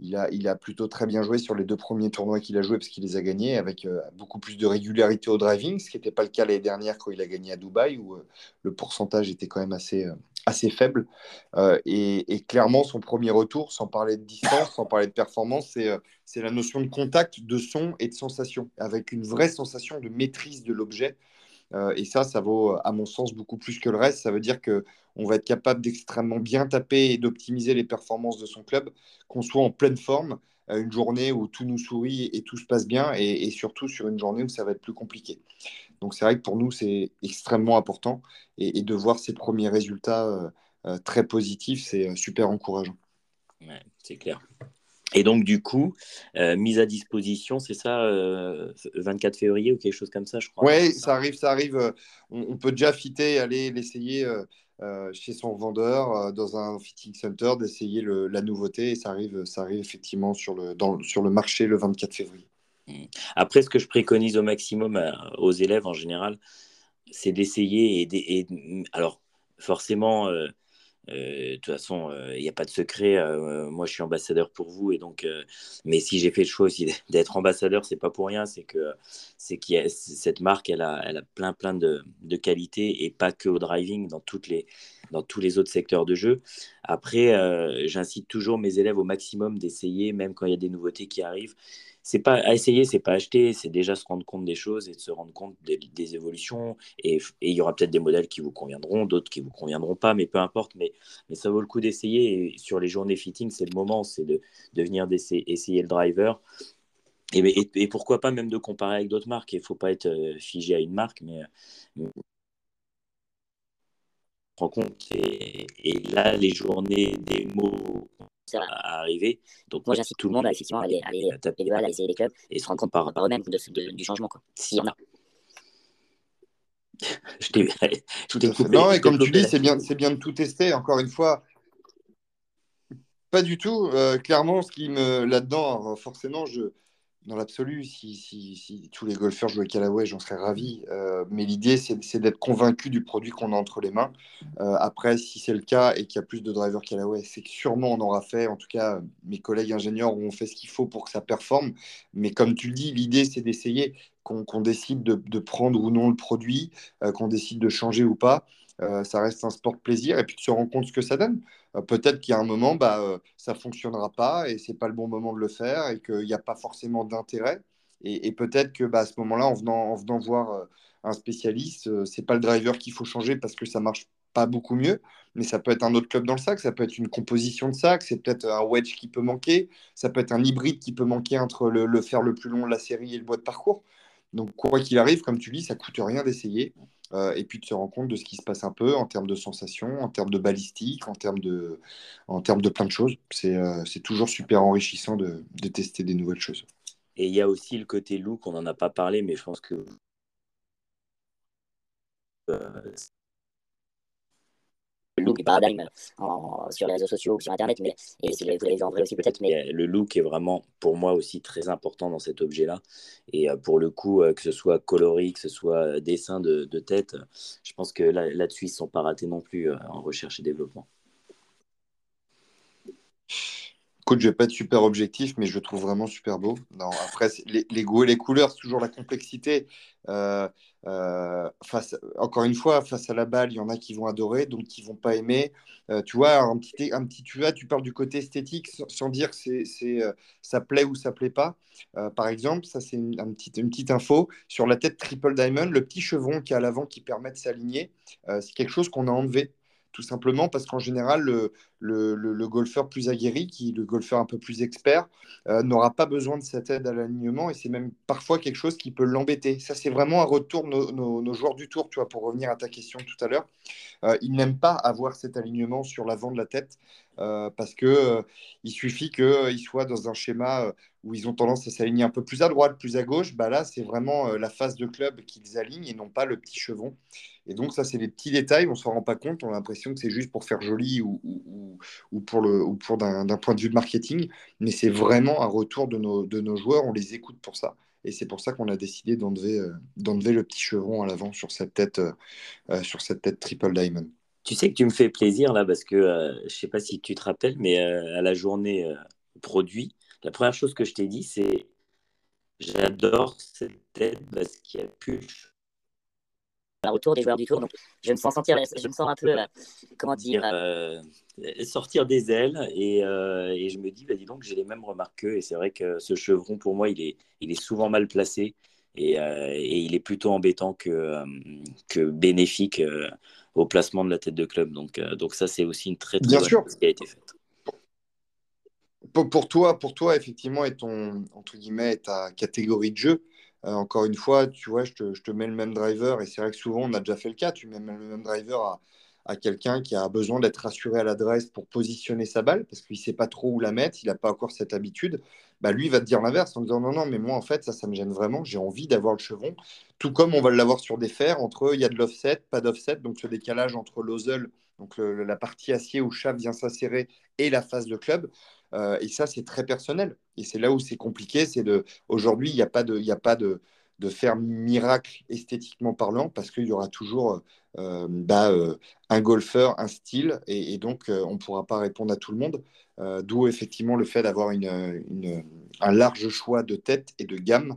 B: il, a, il a plutôt très bien joué sur les deux premiers tournois qu'il a joués parce qu'il les a gagnés avec euh, beaucoup plus de régularité au driving, ce qui n'était pas le cas l'année dernière quand il a gagné à Dubaï où le pourcentage était quand même assez, assez faible. Euh, et, clairement, son premier retour, sans parler de distance, sans parler de performance, c'est euh, c'est la notion de contact, de son et de sensation, avec une vraie sensation de maîtrise de l'objet. Euh, et ça, ça vaut, à mon sens, beaucoup plus que le reste. Ça veut dire qu'on va être capable d'extrêmement bien taper et d'optimiser les performances de son club, qu'on soit en pleine forme, une journée où tout nous sourit et tout se passe bien, et, surtout sur une journée où ça va être plus compliqué. Donc c'est vrai que pour nous, c'est extrêmement important. Et, de voir ces premiers résultats euh, euh, très positifs, c'est euh, super encourageant.
A: C'est clair. Et donc, du coup, mise à disposition, c'est ça, 24 février ou quelque chose comme ça, je crois.
B: Oui, ça arrive, ça arrive. On, peut déjà fitter, aller l'essayer chez son vendeur dans un fitting center, d'essayer la nouveauté. Et ça arrive, ça arrive effectivement sur le, dans, sur le marché le 24 février.
A: Après, ce que je préconise au maximum euh, aux élèves en général, c'est d'essayer et, alors forcément, euh, euh, de toute façon, il n'y a pas de secret. moi, je suis ambassadeur pour vous et donc, mais si j'ai fait le choix aussi d'être ambassadeur, c'est pas pour rien. C'est que c'est qu'il cette marque, elle a, elle a plein plein de, de, qualités et pas que au driving, dans toutes les dans tous les autres secteurs de jeu. Après, j'incite toujours mes élèves au maximum d'essayer, même quand il y a des nouveautés qui arrivent c'est pas à essayer, c'est pas acheter, c'est déjà se rendre compte des choses et de se rendre compte des, évolutions. Et, il y aura peut-être des modèles qui vous conviendront, d'autres qui vous conviendront pas, mais peu importe. Mais, mais ça vaut le coup d'essayer. Et sur les journées fitting, c'est le moment, c'est de, de venir essayer le driver. Et, et, pourquoi pas même de comparer avec d'autres marques. Il ne faut pas être euh, figé à une marque, mais, mais rend compte. Et, et, là, les journées des mots à arriver. Donc,
C: moi, j'incite tout le monde à, effectivement, aller, aller taper des balles, à essayer les clubs et se rendre compte par, par eux-mêmes du changement, s'il y en a.
A: je t'ai
B: coupé. Non, et comme tu dis, c'est bien, bien de tout tester. Encore une fois, pas du tout. Euh, clairement, ce qui me là-dedans, forcément, je, dans l'absolu, si, tous les golfeurs jouaient Callaway, j'en serais ravi. Euh, mais l'idée, c'est d'être convaincu du produit qu'on a entre les mains. Euh, après, si c'est le cas et qu'il y a plus de drivers Callaway, c'est que sûrement on aura fait. En tout cas, mes collègues ingénieurs ont fait ce qu'il faut pour que ça performe. Mais comme tu le dis, l'idée, c'est d'essayer qu'on décide de, prendre ou non le produit, euh, qu'on décide de changer ou pas. Ça reste un sport de plaisir et puis de se rendre compte ce que ça donne. Euh, peut-être qu'il y a un moment, bah, euh, ça ne fonctionnera pas et ce n'est pas le bon moment de le faire et qu'il n'y a pas forcément d'intérêt. Et, peut-être que bah, à ce moment-là, en venant, en venant voir euh, un spécialiste, ce n'est pas le driver qu'il faut changer parce que ça marche pas beaucoup mieux, mais ça peut être un autre club dans le sac, ça peut être une composition de sac, c'est peut-être un wedge qui peut manquer, ça peut être un hybride qui peut manquer entre le, fer le plus long de la série et le bois de parcours. Donc, quoi qu'il arrive, comme tu dis, ça coûte rien d'essayer. Euh, et puis de se rendre compte de ce qui se passe un peu en termes de sensations, en termes de balistique, en termes de, en termes de plein de choses. C'est euh, toujours super enrichissant de, de, tester des nouvelles choses.
A: Et il y a aussi le côté look, on n'en a pas parlé, mais je pense que
C: euh, look paradigme sur les réseaux sociaux ou sur Internet, mais et si vous l'avez en aussi peut-être.
A: Le look est vraiment, pour moi aussi, très important dans cet objet-là. Et euh, pour le coup, euh, que ce soit coloris, que ce soit euh, dessin de, de tête, je pense que là-dessus, ils ne sont pas ratés non plus en recherche et développement.
B: Écoute, je vais pas être super objectif, mais je trouve vraiment super beau. Non, après, les, goûts et les couleurs, c'est toujours la complexité. Euh, euh, face, encore une fois, face à la balle, il y en a qui vont adorer, donc qui vont pas aimer. Euh, tu vois, un petit, un petit, tu vois, tu parles du côté esthétique sans, dire c'est, c'est, ça plaît ou ça plaît pas. par exemple, ça c'est une, un une petite info sur la tête triple diamond, le petit chevron qui est à l'avant qui permet de s'aligner, c'est quelque chose qu'on a enlevé tout simplement parce qu'en général, le, golfeur plus aguerri, qui, le golfeur un peu plus expert, euh, n'aura pas besoin de cette aide à l'alignement et c'est même parfois quelque chose qui peut l'embêter. Ça, c'est vraiment un retour nos, joueurs du tour, pour revenir à ta question tout à l'heure. Euh, ils n'aiment pas avoir cet alignement sur l'avant de la tête euh, parce que il suffit qu'ils soient dans un schéma où ils ont tendance à s'aligner un peu plus à droite, plus à gauche. Bah là, c'est vraiment la phase de club qu'ils alignent et non pas le petit chevron. Et donc, ça, c'est des petits détails, on ne s'en rend pas compte, on a l'impression que c'est juste pour faire joli ou, ou, pour, d'un, point de vue de marketing, mais c'est vraiment un retour de nos, joueurs, on les écoute pour ça. Et c'est pour ça qu'on a décidé d'enlever, euh, le petit chevron à l'avant sur cette tête, euh, euh, sur cette tête triple diamond.
A: Tu sais que tu me fais plaisir là parce que je ne sais pas si tu te rappelles, mais à la journée produit, la première chose que je t'ai dit, c'est j'adore cette tête parce qu'il n'y a plus
C: autour des joueurs du tour. Donc, je me sens sentir, je me sens un peu, euh, comment dire,
A: euh, sortir des ailes et, euh, et, je me dis, bah, dis donc, j'ai les mêmes remarques Et c'est vrai que ce chevron, pour moi, il est, il est souvent mal placé et, et il est plutôt embêtant que, que bénéfique au placement de la tête de club. Donc, donc ça, c'est aussi une très, très
B: Bien bonne sûr.
A: chose qui a été faite.
B: Pour, pour, toi, pour toi, effectivement, et ton entre guillemets ta catégorie de jeu, euh, encore une fois, tu vois, je te, mets le même driver, et c'est vrai que souvent on a déjà fait le cas, tu mets le même driver à, quelqu'un qui a besoin d'être rassuré à l'adresse pour positionner sa balle, parce qu'il ne sait pas trop où la mettre, il n'a pas encore cette habitude, bah lui va te dire l'inverse en disant non, non, mais moi en fait, ça, ça me gêne vraiment, j'ai envie d'avoir le chevron, tout comme on va l'avoir sur des fers, entre il y a de l'offset, pas d'offset, donc ce décalage entre l'ozel, donc la partie acier où Chav vient s'insérer, et la phase de club, euh, et ça, c'est très personnel. Et c'est là où c'est compliqué. C'est de aujourd'hui, il n'y a pas de, il a pas de, de faire miracle esthétiquement parlant parce qu'il y aura toujours euh, bah, euh, un golfeur, un style, et, donc on ne pourra pas répondre à tout le monde. D'où effectivement le fait d'avoir une, une, un large choix de têtes et de gammes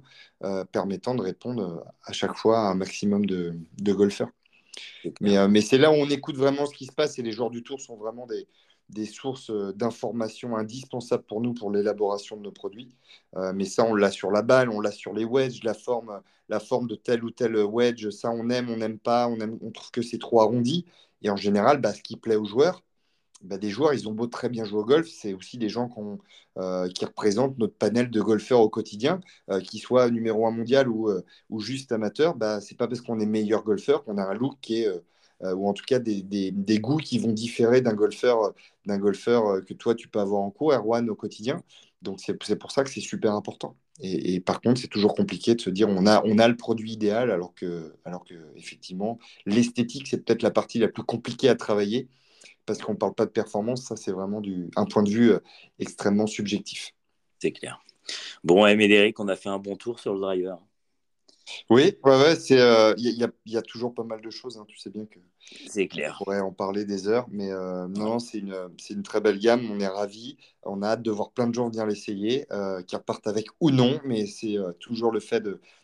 B: permettant de répondre à chaque fois à un maximum de, de golfeurs. Mais, mais c'est là où on écoute vraiment ce qui se passe et les joueurs du tour sont vraiment des, des sources euh, d'informations indispensables pour nous pour l'élaboration de nos produits. Euh, mais ça, on l'a sur la balle, on l'a sur les wedges, la forme, la forme de tel ou tel wedge, ça on aime, on n'aime pas, on, trouve que c'est trop arrondi. Et en général, bah, ce qui plaît aux joueurs, bah, des joueurs, ils ont beau très bien jouer au golf, c'est aussi des gens euh, qui représentent notre panel de golfeurs au quotidien, qu'ils soient numéro un mondial ou, ou juste amateur. Bah, c'est pas parce qu'on est meilleur golfeur qu'on a un look qui est euh, ou en tout cas des, goûts qui vont différer d'un golfeur, d'un golfeur euh, que toi tu peux avoir en cours, Erwan, au quotidien. Donc c'est pour ça que c'est super important. Et, par contre, c'est toujours compliqué de se dire on a, le produit idéal alors que, alors que effectivement, l'esthétique, c'est peut-être la partie la plus compliquée à travailler parce qu'on ne parle pas de performance. Ça, c'est vraiment du, un point de vue euh, extrêmement subjectif.
A: C'est clair. Bon, Médéric, on a fait un bon tour sur le driver.
B: Oui, ouais, c'est, euh, il y, y, a toujours pas mal de choses. Hein, tu sais bien que
A: c'est clair.
B: On pourrait en parler des heures, mais euh, non, c'est une, une très belle gamme. On est ravis. On a hâte de voir plein de gens venir l'essayer, euh, qui repartent avec ou non, mais c'est toujours le fait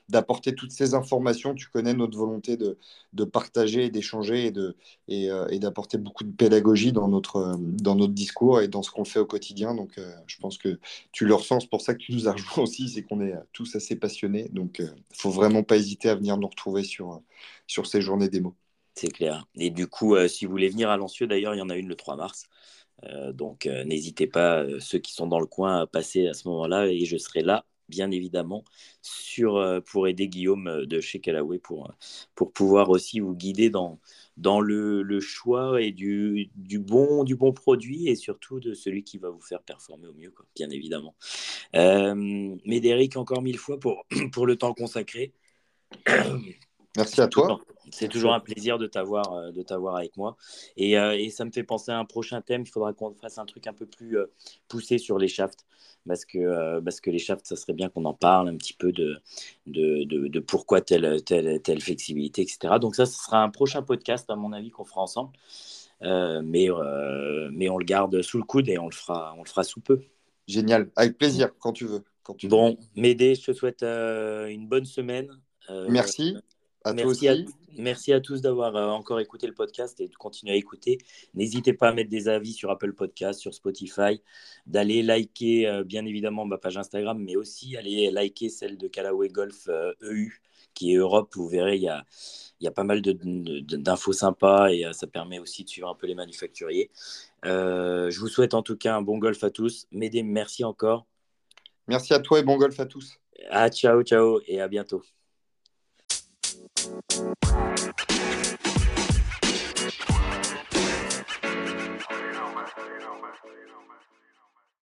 B: d'apporter toutes ces informations. Tu connais notre volonté de, de partager et d'échanger et, de, et, et, d'apporter beaucoup de pédagogie dans notre, dans notre discours et dans ce qu'on fait au quotidien. Donc, je pense que tu le ressens. C'est pour ça que tu nous as rejoints aussi, c'est qu'on est tous assez passionnés. Donc, il ne faut vraiment pas hésiter à venir nous retrouver sur, sur ces journées démo.
A: C'est clair. Et du coup, euh, si vous voulez venir à Lancieux, d'ailleurs, il y en a une le 3 mars. Euh, donc, euh, n'hésitez pas, ceux qui sont dans le coin, à passer à ce moment-là. Et je serai là, bien évidemment, pour aider Guillaume de chez Callaway pour, pour pouvoir aussi vous guider dans, dans le, le choix et du, du, bon, du bon produit et surtout de celui qui va vous faire performer au mieux, bien évidemment. Médéric, encore mille fois pour, pour le temps consacré.
B: Merci à toi.
A: C'est toujours un plaisir de t'avoir euh, de t'avoir avec moi. Et, euh, et, ça me fait penser à un prochain thème. Il faudra qu'on fasse un truc un peu plus euh, poussé sur les shafts. Parce que, parce que les shafts, ça serait bien qu'on en parle un petit peu de, de, de, pourquoi telle, telle, telle flexibilité, etc. Donc ça, ce sera un prochain podcast, à mon avis, qu'on fera ensemble. mais, mais on le garde sous le coude et on le fera, on le fera sous peu.
B: Génial, avec plaisir, quand tu veux. Quand tu
A: bon, Médé, je te souhaite une bonne semaine.
B: Merci
A: merci, à, merci à tous d'avoir euh, encore écouté le podcast et de continuer à écouter. N'hésitez pas à mettre des avis sur Apple Podcast, sur Spotify, d'aller liker euh, bien évidemment ma page Instagram, mais aussi aller liker celle de Callaway Golf EU, qui est Europe. Vous verrez, il y a, il y a pas mal d'infos sympas et ça permet aussi de suivre un peu les manufacturiers. je vous souhaite en tout cas un bon golf à tous. Médé, merci encore.
B: Merci à toi et bon golf à tous.
A: Ah, ciao, ciao et à bientôt. Thank you.